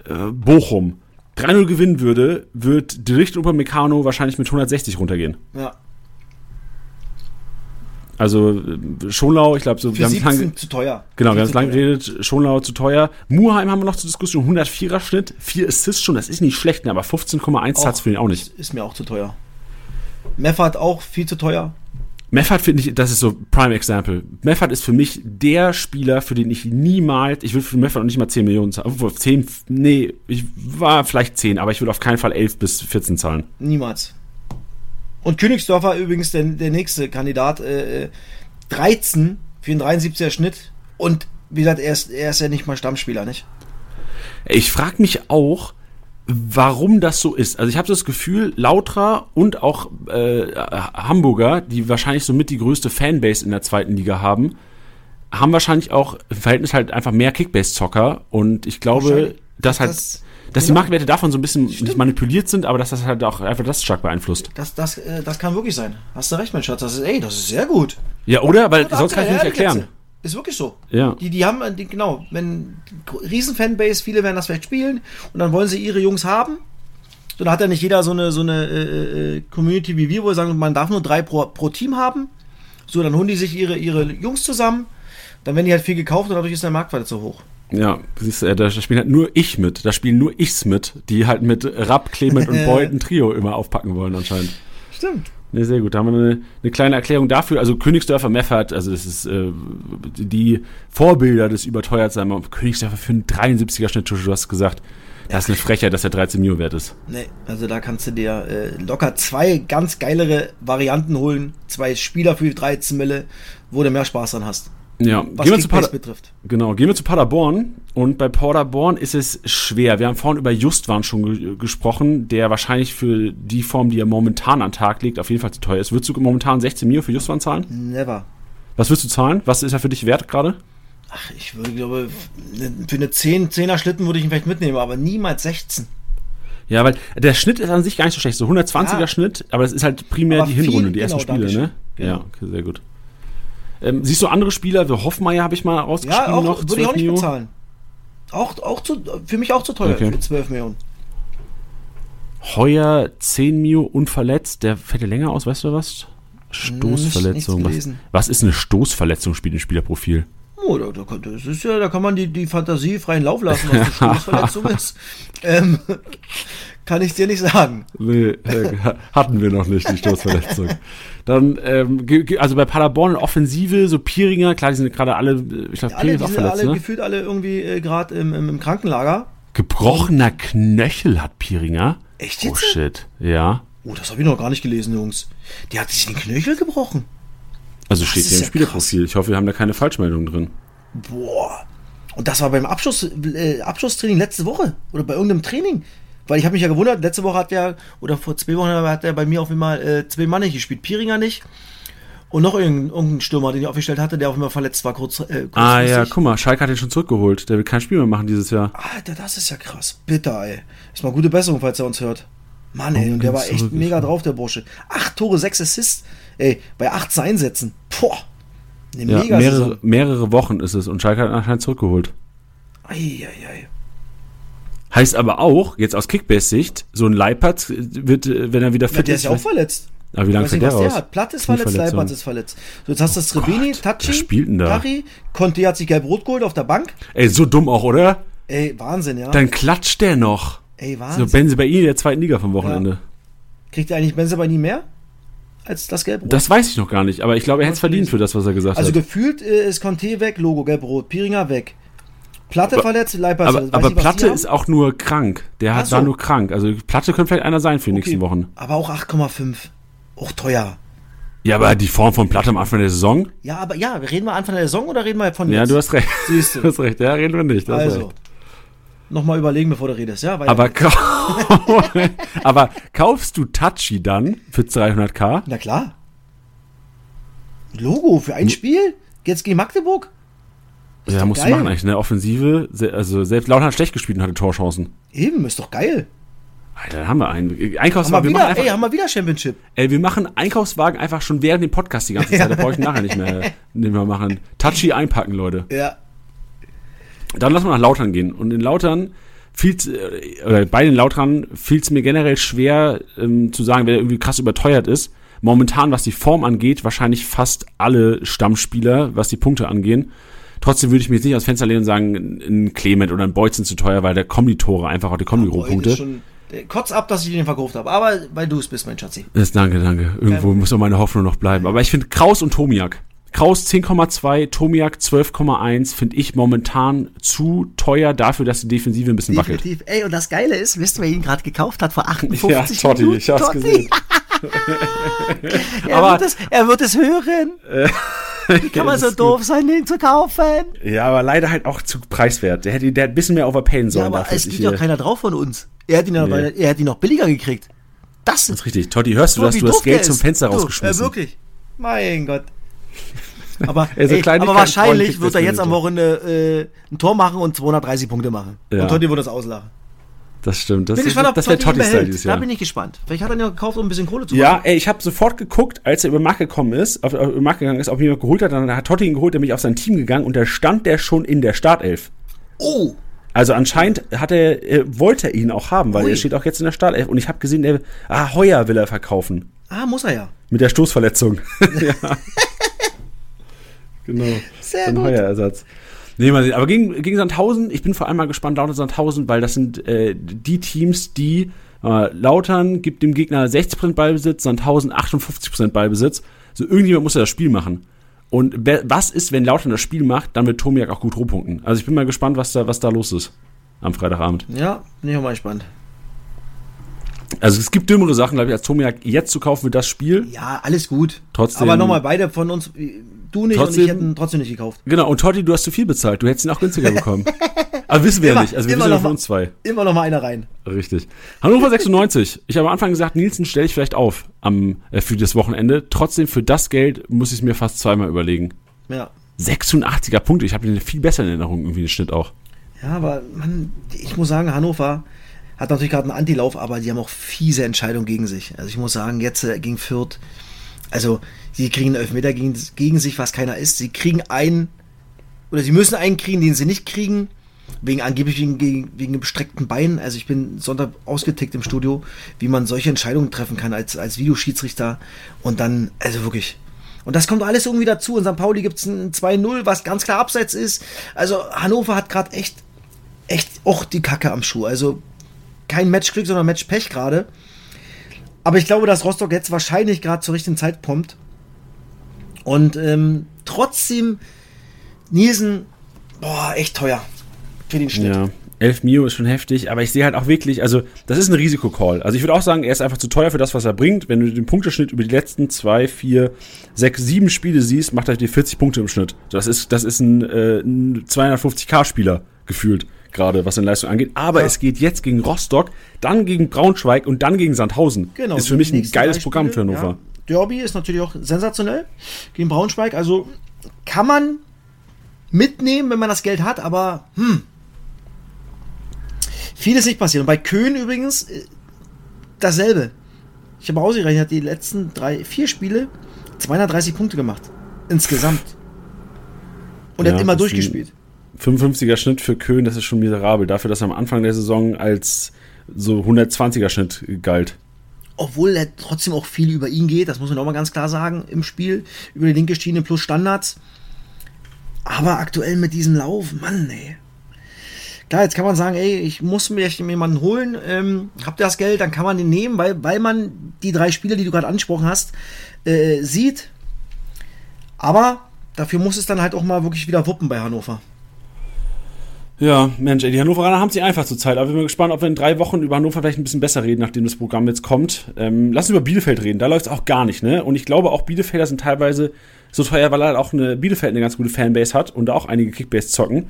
äh, Bochum 3-0 gewinnen würde, wird Delicht und Upamecano wahrscheinlich mit 160 runtergehen. Ja. Also äh, Schonlau, ich glaube so, Für wir haben 17 lange, zu teuer. genau, wir haben es lange geredet, Schonlau zu teuer. Muheim haben wir noch zur Diskussion, 104er Schnitt, 4 Assists schon, das ist nicht schlecht, ne, aber 15,1 hat's für ihn auch nicht. Ist mir auch zu teuer. Meffert auch viel zu teuer. Meffert finde ich, das ist so Prime Example. Meffert ist für mich der Spieler, für den ich niemals, ich will für Meffert noch nicht mal 10 Millionen zahlen. Obwohl, 10, nee, ich war vielleicht 10, aber ich würde auf keinen Fall 11 bis 14 zahlen. Niemals. Und Königsdorfer übrigens der, der nächste Kandidat. Äh, äh, 13 für einen 73er Schnitt. Und wie gesagt, er ist, er ist ja nicht mal Stammspieler, nicht? Ich frage mich auch, warum das so ist. Also ich habe das Gefühl, Lautra und auch äh, Hamburger, die wahrscheinlich somit die größte Fanbase in der zweiten Liga haben, haben wahrscheinlich auch im Verhältnis halt einfach mehr Kickbase-Zocker und ich glaube, dass halt, Das- dass die genau. Marktwerte davon so ein bisschen nicht manipuliert sind, aber dass das halt auch einfach das stark beeinflusst. Das, das, äh, das kann wirklich sein. Hast du recht, mein Schatz. Das ist, ey, das ist sehr gut. Ja, oder? Weil sonst kann ich nicht erklären. Ist wirklich so. Ja. Die, die haben, äh, die, genau, wenn riesen Fanbase, viele werden das vielleicht spielen und dann wollen sie ihre Jungs haben. So, dann hat ja nicht jeder so eine, so eine äh, äh, Community wie wir, wo wir sagen, man darf nur drei pro, pro Team haben. So, dann holen die sich ihre, ihre Jungs zusammen. Dann werden die halt viel gekauft und dadurch ist der Marktwert so hoch. Ja, siehst du, äh, da spielen halt nur ich mit. Da spielen nur ichs mit, die halt mit Rapp, Clement und Boyd ein Trio immer aufpacken wollen anscheinend. Stimmt. Ne, sehr gut. Da haben wir eine, eine kleine Erklärung dafür. Also Königsdörfer Meffert, also das ist äh, die Vorbilder des Überteuertsein. Königsdörfer für einen 73er Schnitt, du hast gesagt. Das ist eine Frechheit, dass er 13 Mio wert ist. Nee, also da kannst du dir äh, locker zwei ganz geilere Varianten holen. Zwei Spieler für 13 Mille, wo du mehr Spaß dran hast. Ja, Was gehen wir, zu Pader betrifft. genau, gehen wir zu Paderborn. Und bei Paderborn ist es schwer. Wir haben vorhin über Justwan schon ge gesprochen, der wahrscheinlich für die Form, die er momentan an Tag legt, auf jeden Fall zu teuer ist. Würdest du momentan 16 Mio für Justwan zahlen? Never. Was würdest du zahlen? Was ist er für dich wert gerade? Ach, ich würde, glaube, für eine 10, 10er Schlitten würde ich ihn vielleicht mitnehmen, aber niemals 16. Ja, weil der Schnitt ist an sich gar nicht so schlecht. So 120er Ja. Schnitt, aber das ist halt primär Aber die viel- Hinrunde, die genau, ersten Spiele, Dankeschön. ne? Genau. Ja, okay, sehr gut. Ähm, siehst du andere Spieler, wie Hoffmeier habe ich mal rausgeschrieben Ja, auch, noch? würde ich 12 auch nicht Mio? bezahlen. Auch, auch zu, für mich auch zu teuer, Okay. für 12 Millionen. Heuer 10 Mio unverletzt, der fällt dir länger aus, weißt du was? Stoßverletzung. nichts was, gelesen. was ist eine Stoßverletzung, spielt im Spielerprofil? Oh, da, da, kann- das ist ja, da kann man die, die Fantasie freien Lauf lassen, was eine Stoßverletzung ist. Ähm, kann ich dir nicht sagen. Nee, äh, hatten wir noch nicht, die Stoßverletzung. Dann, ähm, also bei Paderborn in Offensive, so Pieringer, klar, die sind gerade alle, äh, ich glaube, die ist auch sind verletzt, alle, ne? gefühlt alle irgendwie äh, gerade im, im, im Krankenlager. Gebrochener Knöchel hat Pieringer. Echt Oh jetzt? shit, ja. Oh, das habe ich noch gar nicht gelesen, Jungs. Die hat sich den Knöchel gebrochen. Also steht hier im ja Spielerprofil. Ich hoffe, wir haben da keine Falschmeldung drin. Boah. Und das war beim Abschluss, äh, Abschlusstraining letzte Woche oder bei irgendeinem Training. Weil ich habe mich ja gewundert, letzte Woche hat der, oder vor zwei Wochen hat er bei mir auf einmal äh, zwei Mann nicht gespielt, Piringer nicht. Und noch irgendein, irgendein Stürmer, den ich aufgestellt hatte, der auch immer verletzt war, kurz, äh, Ah ja, guck mal, Schalke hat ihn schon zurückgeholt. Der will kein Spiel mehr machen dieses Jahr. Alter, das ist ja krass. Bitter, ey. Ist mal gute Besserung, falls er uns hört. Mann, ey, und der war echt mega drauf, der Bursche. Acht Tore, sechs Assists. Ey, bei 18 Einsätzen. Boah. Eine Ja, mega mehrere, mehrere Wochen ist es und Schalke hat ihn anscheinend zurückgeholt. Eieiei. Heißt aber auch, jetzt aus Kickbase-Sicht, so ein Leipert wird, äh, wenn er wieder Ja, fit der ist. ist ja auch verletzt. aber wie lange fällt der was der raus? hat. Platt ist verletzt. Leipert ist verletzt. So, jetzt hast du Srebeni, Gott, Tachi? Dari, Conte hat sich gelb-rot geholt auf der Bank. Ey, so dumm auch, oder? Ey, Wahnsinn, ja. Dann klatscht der noch. Ey, So Wahnsinn. Benze bei ihm in der zweiten Liga vom Wochenende. Kriegt er eigentlich Benze nie mehr? Als das gelb-rot? Das weiß ich noch gar nicht, aber ich glaube, er hätte es verdient für das, was er gesagt Also hat. gefühlt äh, ist Conte weg, Logo gelb-rot, Piringer weg. Platte verletzt, Leipert Aber, aber nicht, Platte ist auch nur krank. Der hat, so. war nur krank. Also Platte könnte vielleicht einer sein für die nächsten Okay. Wochen. Aber auch 8,5. Auch teuer. Ja, aber die Form von Platte am Anfang der Saison? Ja, aber ja, reden wir Anfang der Saison oder reden wir von Ja, jetzt? du hast recht. Siehst du. Du hast recht. Ja, reden wir nicht. Also, nochmal überlegen, bevor du redest, ja? Aber, kau aber kaufst du Tachi dann für 300k? Na klar. Logo für ein Spiel? Jetzt gegen Magdeburg? Ja, musst du geil. machen eigentlich. Ne? Offensive, also selbst Lautern hat schlecht gespielt und hatte Torchancen. Eben, ist doch geil. Alter, dann haben wir einen. Haben wir, Einkaufswagen, wir, machen wieder, einfach, ey, haben wir wieder Championship. ey, wir machen Einkaufswagen einfach schon während dem Podcast die ganze Zeit. Da brauche ich nachher nicht mehr, den wir machen. Tachi einpacken, Leute. Ja. Dann lass mal nach Lautern gehen. Und in Lautern fiel's, äh, oder bei den Lautern fiel es mir generell schwer ähm, zu sagen, wer irgendwie krass überteuert ist. Momentan, was die Form angeht, wahrscheinlich fast alle Stammspieler, was die Punkte angehen. Trotzdem würde ich mir jetzt nicht aus dem Fenster lehnen und sagen, ein Clement oder ein Beutz sind zu teuer, weil da kommen die Tore einfach, auch die kommen die Rohpunkte. äh, Kotz ab, dass ich den verkauft habe. Aber weil du es bist, mein Schatzi. Das, danke, danke. Irgendwo muss doch meine Hoffnung noch bleiben. Aber ich finde Kraus und Tomiak. Kraus 10,2, Tomiak 12,1 finde ich momentan zu teuer dafür, dass die Defensive ein bisschen wackelt. Definitiv. Ey, und das Geile ist, wisst ihr, wer ihn gerade gekauft hat vor 58 Ja, Totti, Minuten? ich hab's Totti. gesehen. Er, Aber- wird es, er wird es hören. Wie kann man das so doof sein, den zu kaufen? Ja, aber leider halt auch zu preiswert. Der hätte, der hätte ein bisschen mehr overpayen Ja, sollen. aber dafür, es dass ich ja keiner drauf von uns. Er hat ihn, noch, Nee. weil er hat ihn noch billiger gekriegt. Das Das ist richtig. Totti, hörst du so, das? wie Du hast der Geld zum. Fenster Du, rausgeschmissen. Äh, wirklich. Mein Gott. Aber, Ey, so ey, aber wahrscheinlich wird das er jetzt am. Wochenende äh, ein Tor machen und 230 Punkte machen. Ja. Und Totti wird das auslachen. Das stimmt. Das, Bin ist- gespannt, ob das wäre Totti behält. dieses Da Jahr. bin ich gespannt. Vielleicht hat er ihn ja gekauft, um ein bisschen Kohle zu Ja, ey, ich habe sofort geguckt, als er über den Markt gekommen ist, auf, auf über den Markt gegangen ist, ob ihn jemand geholt hat. Dann hat Totti ihn geholt, der mich auf sein Team gegangen und da stand der schon in der Startelf. Oh, Also anscheinend hat er, äh, wollte er ihn auch haben, weil Ui. er steht auch jetzt in der Startelf. Und ich habe gesehen, der, ah, Heuer will er verkaufen. ah, muss er ja. Mit der Stoßverletzung. ja. genau. Sehr ein gut. Heuerersatz. Nee, mal sehen. Aber gegen, gegen Sandhausen, ich bin vor allem mal gespannt, Lautern Sandhausen, weil das sind äh, die Teams, die äh, Lautern gibt dem Gegner 60% Ballbesitz, Sandhausen 58% Ballbesitz. So irgendjemand muss ja das Spiel machen. Und wer, was ist, wenn Lautern das Spiel macht, dann wird Tomiak auch gut rohpunkten. Also ich bin mal gespannt, was da, was da los ist am Freitagabend. Ja, bin ich auch mal gespannt. Also es gibt dümmere Sachen, glaube ich, als Tomiak jetzt zu kaufen für das Spiel. Ja, alles gut. Trotzdem- Aber nochmal, beide von uns, du nicht und Trotzdem- ich hätten trotzdem nicht gekauft. Genau, und Totti, du hast zu viel bezahlt. Du hättest ihn auch günstiger bekommen. Aber wissen wir ja Immer- nicht. Also wir immer wissen ja noch von uns zwei. Immer noch mal einer rein. Richtig. Hannover 96. Ich habe am Anfang gesagt, Nielsen stelle ich vielleicht auf am, äh, für das Wochenende. Trotzdem, für das Geld muss ich es mir fast zweimal überlegen. Ja. 86er Punkte. Ich habe den viel besser in Erinnerung, irgendwie den Schnitt auch. Ja, aber man, ich muss sagen, Hannover hat natürlich gerade einen Antilauf, aber die haben auch fiese Entscheidungen gegen sich. Also ich muss sagen, jetzt äh, gegen Fürth, also sie kriegen einen Elfmeter gegen, gegen sich, was keiner ist. Sie kriegen einen, oder sie müssen einen kriegen, den sie nicht kriegen, wegen angeblich wegen, wegen dem gestreckten Bein. Also ich bin Sonntag ausgetickt im Studio, wie man solche Entscheidungen treffen kann als, als Videoschiedsrichter. Und dann, also wirklich. Und das kommt alles irgendwie dazu. In St. Pauli gibt es ein 2-0, was ganz klar abseits ist. Also Hannover hat gerade echt echt auch die Kacke am Schuh. Also kein Matchglück, sondern Matchpech gerade. Aber ich glaube, dass Rostock jetzt wahrscheinlich gerade zur richtigen Zeit kommt. Und ähm, trotzdem Nielsen, boah, echt teuer für den Schnitt. Ja. 11 Mio ist schon heftig, aber ich sehe halt auch wirklich, also das ist ein Risikocall. Also ich würde auch sagen, er ist einfach zu teuer für das, was er bringt. Wenn du den Punkteschnitt über die letzten zwei, vier, sechs, sieben Spiele siehst, macht er dir 40 Punkte im Schnitt. Das ist, das ist ein, äh, ein 250k-Spieler gefühlt, gerade was seine Leistung angeht. Aber Ja. es geht jetzt gegen Rostock, dann gegen Braunschweig und dann gegen Sandhausen. Genau, Ist für mich ein geiles Programm für Hannover. Derby ist natürlich auch sensationell gegen Braunschweig. Also kann man mitnehmen, wenn man das Geld hat, aber hm, vieles nicht passiert. Und bei Köhn übrigens äh, dasselbe. Ich habe ausgerechnet, hat die letzten drei, vier Spiele 230 Punkte gemacht. Insgesamt. Und er Ja, hat immer durchgespielt. 55er Schnitt für Köhn, das ist schon miserabel. Dafür, dass er am Anfang der Saison als so 120er Schnitt galt. Obwohl er trotzdem auch viel über ihn geht, das muss man auch mal ganz klar sagen, im Spiel. Über die linke Schiene plus Standards. Aber aktuell mit diesem Lauf, Mann, ey. Klar, jetzt kann man sagen, ey, ich muss mir jemanden holen, ähm, habt ihr das Geld, dann kann man den nehmen, weil, weil man die drei Spiele, die du gerade angesprochen hast, äh, sieht. Aber dafür muss es dann halt auch mal wirklich wieder wuppen bei Hannover. Ja, Mensch, ey, die Hannoveraner haben sie einfach zur Zeit. Aber ich bin mal gespannt, ob wir in drei Wochen über Hannover vielleicht ein bisschen besser reden, nachdem das Programm jetzt kommt. Ähm, lass uns über Bielefeld reden. Da läuft es auch gar nicht, ne? Und ich glaube, auch Bielefelder sind teilweise so teuer, weil halt auch eine Bielefeld eine ganz gute Fanbase hat und da auch einige Kickbase zocken.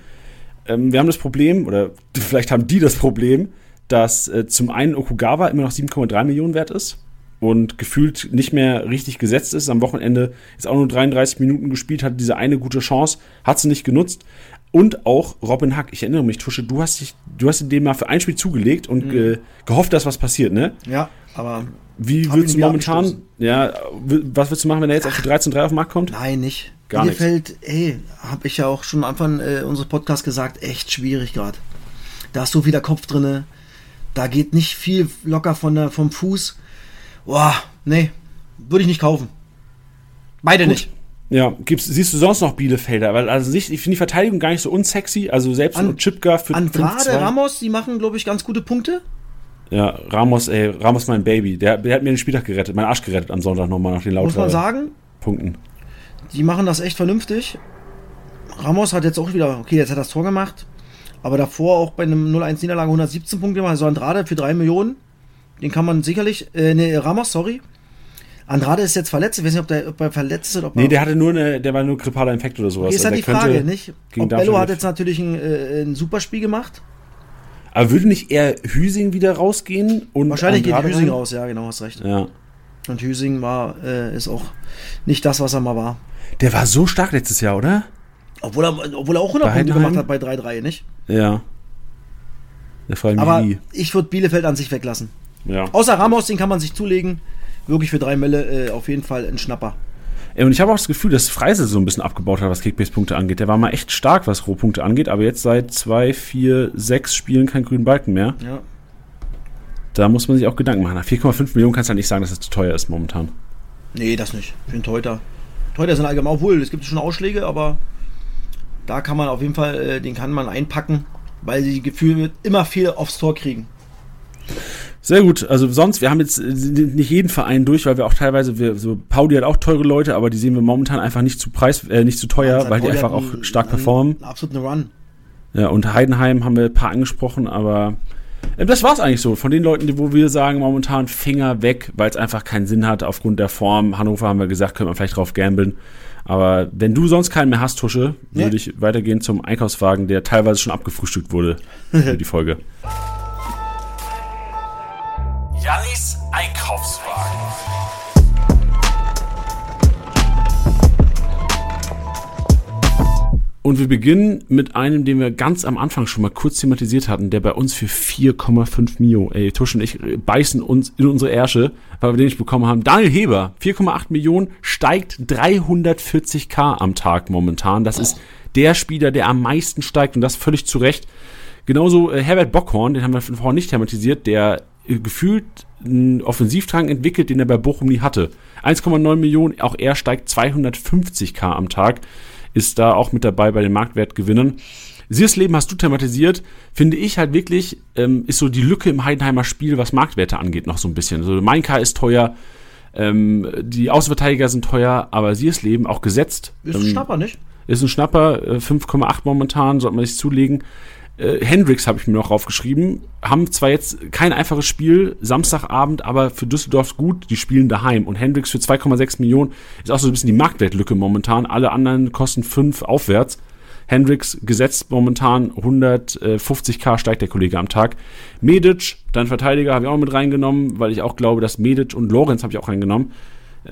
Ähm, wir haben das Problem, oder vielleicht haben die das Problem, dass äh, zum einen Okugawa immer noch 7,3 Millionen wert ist und gefühlt nicht mehr richtig gesetzt ist. Am Wochenende ist auch nur 33 Minuten gespielt, hat diese eine gute Chance, hat sie nicht genutzt. Und auch Robin Hack, ich erinnere mich, Tusche, du hast dich, du hast den mal für ein Spiel zugelegt und ge gehofft, dass was passiert, ne? Ja, aber Wie würdest du momentan, ja, was würdest du machen, wenn er jetzt auf die 13,3 auf den Markt kommt? Nein, nicht. Gar Bielefeld, ey, habe ich ja auch schon am Anfang äh, unseres Podcasts gesagt, echt schwierig gerade. Da ist so viel der Kopf drinne. Da geht nicht viel locker von der, vom Fuß. Boah, nee, würde ich nicht kaufen. Beide Gut. nicht. Ja, gibt's, siehst du sonst noch Bielefelder? Weil also ich, ich finde die Verteidigung gar nicht so unsexy. Also selbst An- Chipka für Andrade, 5-2. Ramos, die machen, glaube ich, ganz gute Punkte. Ja, Ramos, ey, Ramos mein Baby. Der, der hat mir den Spieltag gerettet, meinen Arsch gerettet am Sonntag nochmal nach den Muss man sagen, Punkten. die machen das echt vernünftig. Ramos hat jetzt auch wieder, okay, jetzt hat er das Tor gemacht, aber davor auch bei einem 0-1-Niederlage 117 Punkte gemacht. Also Andrade für 3 Millionen, den kann man sicherlich, äh, nee, Ramos, sorry. Andrade ist jetzt verletzt, ich weiß nicht, ob, der, ob er verletzt ist oder ob Nee, er, der hatte nur eine, der war nur grippaler Infekt oder sowas. ist ja Also die der könnte Frage, nicht? Ob Bello hat jetzt natürlich ein, äh, ein super Spiel gemacht. Aber würde nicht eher Hüsing wieder rausgehen? Und Wahrscheinlich geht Andrade Hüsing rein? raus, ja, genau, hast recht. Ja. Und Hüsing war, äh, ist auch nicht das, was er mal war. Der war so stark letztes Jahr, oder? Obwohl er, obwohl er auch 100 Bei Punkte gemacht hat bei 3-3, nicht? Ja. Aber wie. ich würde Bielefeld an sich weglassen. Ja. Außer Ramos, den kann man sich zulegen. Wirklich für drei Melle äh, auf jeden Fall ein Schnapper. Und ich habe auch das Gefühl, dass Freisel so ein bisschen abgebaut hat, was Kickbase-Punkte angeht. Der war mal echt stark, was Rohpunkte angeht, aber jetzt seit zwei, vier, sechs Spielen keinen grünen Balken mehr. Ja. Da muss man sich auch Gedanken machen. Nach 4,5 Millionen kannst du ja nicht sagen, dass es zu teuer ist momentan. Nee, das nicht. Für einen Teuter. Teuter sind allgemein, obwohl, es gibt schon Ausschläge, aber da kann man auf jeden Fall, äh, den kann man einpacken, weil sie Gefühl immer viel aufs Tor kriegen. Sehr gut. Also sonst, wir haben jetzt äh, nicht jeden Verein durch, weil wir auch teilweise, wir, so Pauli hat auch teure Leute, aber die sehen wir momentan einfach nicht zu preis, äh, nicht zu teuer, weil die einfach auch stark performen. einen Absoluten Run. Ja, und Heidenheim haben wir ein paar angesprochen, aber äh, das war's eigentlich so. Von den Leuten, wo wir sagen, momentan Finger weg, weil es einfach keinen Sinn hat aufgrund der Form. Hannover haben wir gesagt, könnte man vielleicht drauf gambeln. Aber wenn du sonst keinen mehr hast, Tusche, Nee. würde ich weitergehen zum Einkaufswagen, der teilweise schon abgefrühstückt wurde für die Folge. Jannis Einkaufswagen. Und wir beginnen mit einem, den wir ganz am Anfang schon mal kurz thematisiert hatten, der bei uns für 4,5 Mio, ey, Tusch und ich beißen uns in unsere Ärsche, weil wir den nicht bekommen haben. Daniel Heber, 4,8 Millionen, steigt 340k am Tag momentan. Das ist der Spieler, der am meisten steigt und das völlig zu Recht. Genauso äh, Herbert Bockhorn, den haben wir vorhin nicht thematisiert, der äh, gefühlt einen Offensivdrang entwickelt, den er bei Bochum nie hatte. 1,9 Millionen, auch er steigt 250k am Tag, ist da auch mit dabei bei den Marktwertgewinnern. Siersleben hast du thematisiert, finde ich halt wirklich, ähm, ist so die Lücke im Heidenheimer Spiel, was Marktwerte angeht, noch so ein bisschen. Also Mainka ist teuer, ähm, die Außenverteidiger sind teuer, aber Siersleben auch gesetzt. Ist ein ähm, Schnapper, nicht? ist ein Schnapper, äh, 5,8 momentan, sollte man sich zulegen. Äh, Hendricks habe ich mir noch raufgeschrieben. Haben zwar jetzt kein einfaches Spiel, Samstagabend, aber für Düsseldorf gut, die spielen daheim. Und Hendricks für 2,6 Millionen ist auch so ein bisschen die Marktwertlücke momentan. Alle anderen kosten 5 aufwärts. Hendricks gesetzt momentan 150k steigt der Kollege am Tag. Medic, dein Verteidiger, habe ich auch mit reingenommen, weil ich auch glaube, dass Medic und Lorenz habe ich auch reingenommen.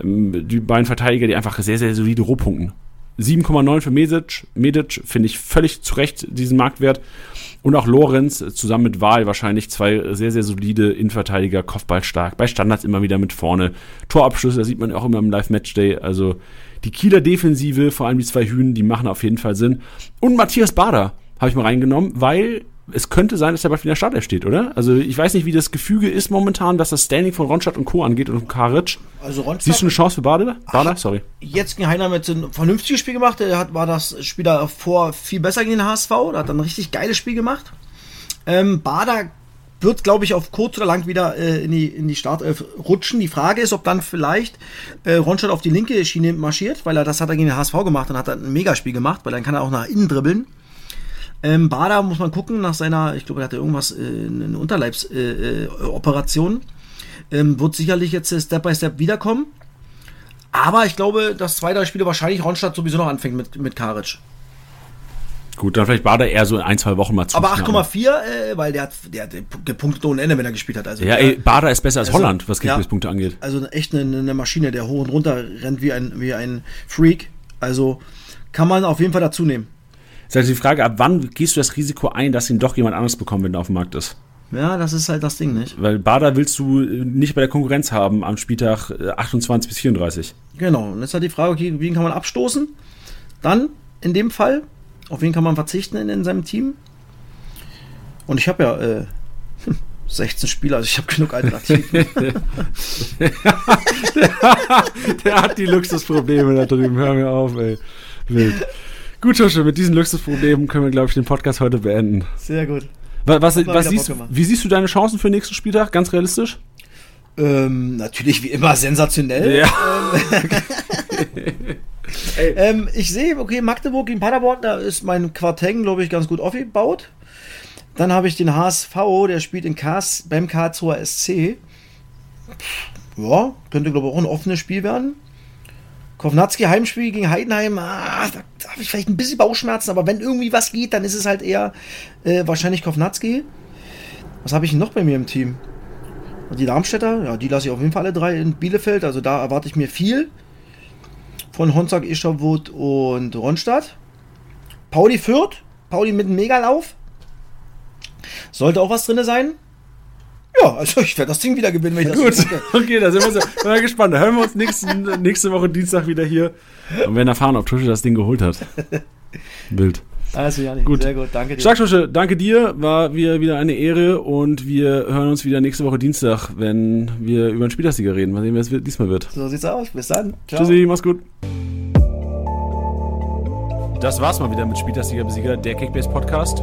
Ähm, die beiden Verteidiger, die einfach sehr, sehr solide Rohpunkten. 7,9 für Medic. Medic finde ich völlig zu Recht diesen Marktwert. Und auch Lorenz zusammen mit Wahl wahrscheinlich zwei sehr, sehr solide Innenverteidiger, Kopfball stark, bei Standards immer wieder mit vorne. Torabschlüsse, das sieht man auch immer im Live-Matchday. Also die Kieler Defensive, vor allem die zwei Hühnen, die machen auf jeden Fall Sinn. Und Matthias Bader habe ich mal reingenommen, weil es könnte sein, dass er bald wieder Startelf steht, oder? Also ich weiß nicht, wie das Gefüge ist momentan, was das Standing von Ronstadt und Co. angeht und Karic. Also Ronstadt, Siehst du eine Chance für Bader? Bader? Sorry. Jetzt gegen Heiner mit ein vernünftiges Spiel gemacht. Er hat, war das Spiel davor viel besser gegen den HSV. Er hat ein richtig geiles Spiel gemacht. Ähm, Bader wird, glaube ich, auf kurz oder lang wieder äh, in, die, in die Startelf rutschen. Die Frage ist, ob dann vielleicht äh, Ronstadt auf die linke Schiene marschiert, weil er das hat er gegen den HSV gemacht und hat er ein Megaspiel gemacht, weil dann kann er auch nach innen dribbeln. Ähm, Bader muss man gucken, nach seiner, ich glaube, er hatte irgendwas, äh, eine Unterleibsoperation. Äh, äh, ähm, wird sicherlich jetzt äh, Step by Step wiederkommen. Aber ich glaube, dass zwei, drei Spiele wahrscheinlich Ronstadt sowieso noch anfängt mit, mit Karic. Gut, dann vielleicht Bader eher so in ein, zwei Wochen mal zu. Aber 8,4, äh, weil der hat, der hat gepunktet ohne Ende, wenn er gespielt hat. Also ja, der, ey, Bader ist besser als also, Holland, was ja. Kickbase-Punkte angeht. Also echt eine, eine Maschine, der hoch und runter rennt wie ein, wie ein Freak. Also kann man auf jeden Fall dazu nehmen. Ist also die Frage, ab wann gehst du das Risiko ein, dass ihn doch jemand anderes bekommt, wenn er auf dem Markt ist? Ja, das ist halt das Ding, nicht? Weil Bader willst du nicht bei der Konkurrenz haben am Spieltag 28 bis 34. Genau. Und jetzt hat die Frage, okay, wen kann man abstoßen? Dann, in dem Fall, auf wen kann man verzichten in, in seinem Team? Und ich habe ja äh, 16 Spieler, also ich habe genug Alternativen. der, der, hat die Luxusprobleme da drüben, hör mir auf, ey. Wild. Gut, Joshua, mit diesen Luxusproblemen können wir, glaube ich, den Podcast heute beenden. Sehr gut. Was, was, was siehst, wie siehst du deine Chancen für den nächsten Spieltag? Ganz realistisch? Ähm, natürlich wie immer sensationell. Ja. ähm, ich sehe, okay, Magdeburg gegen Paderborn, da ist mein Quarteng, glaube ich, ganz gut aufgebaut. Dann habe ich den HSV, der spielt in Kars, beim Karlsruher SC. Ja, könnte, glaube ich, auch ein offenes Spiel werden. Kovnatski Heimspiel gegen Heidenheim, ah, da, habe ich vielleicht ein bisschen Bauchschmerzen, aber wenn irgendwie was geht, dann ist es halt eher äh, wahrscheinlich Kovnatski. Was habe ich noch bei mir im Team? Die Darmstädter, ja, die lasse ich auf jeden Fall alle drei in Bielefeld, also da erwarte ich mir viel. Von Honzak, Ischerwood und Ronstadt. Pauli Fürth, Pauli mit einem Megalauf. Sollte auch was drin sein. Ja, also ich werde das Ding wieder gewinnen, wenn ich das Gut, okay, da sind wir, so, wir gespannt. Da hören wir uns nächsten, nächste Woche Dienstag wieder hier und werden erfahren, ob Tusche das Ding geholt hat. Wild. Also Janik, gut. sehr gut, danke dir. Stark, Tusche, danke dir, war wieder eine Ehre und wir hören uns wieder nächste Woche Dienstag, wenn wir über den Spielersieger reden. Mal sehen, wer es diesmal wird. So sieht's aus, bis dann. Ciao. Tschüssi, mach's gut. Das war's mal wieder mit Spielersieger-Besieger, der Kickbase Podcast.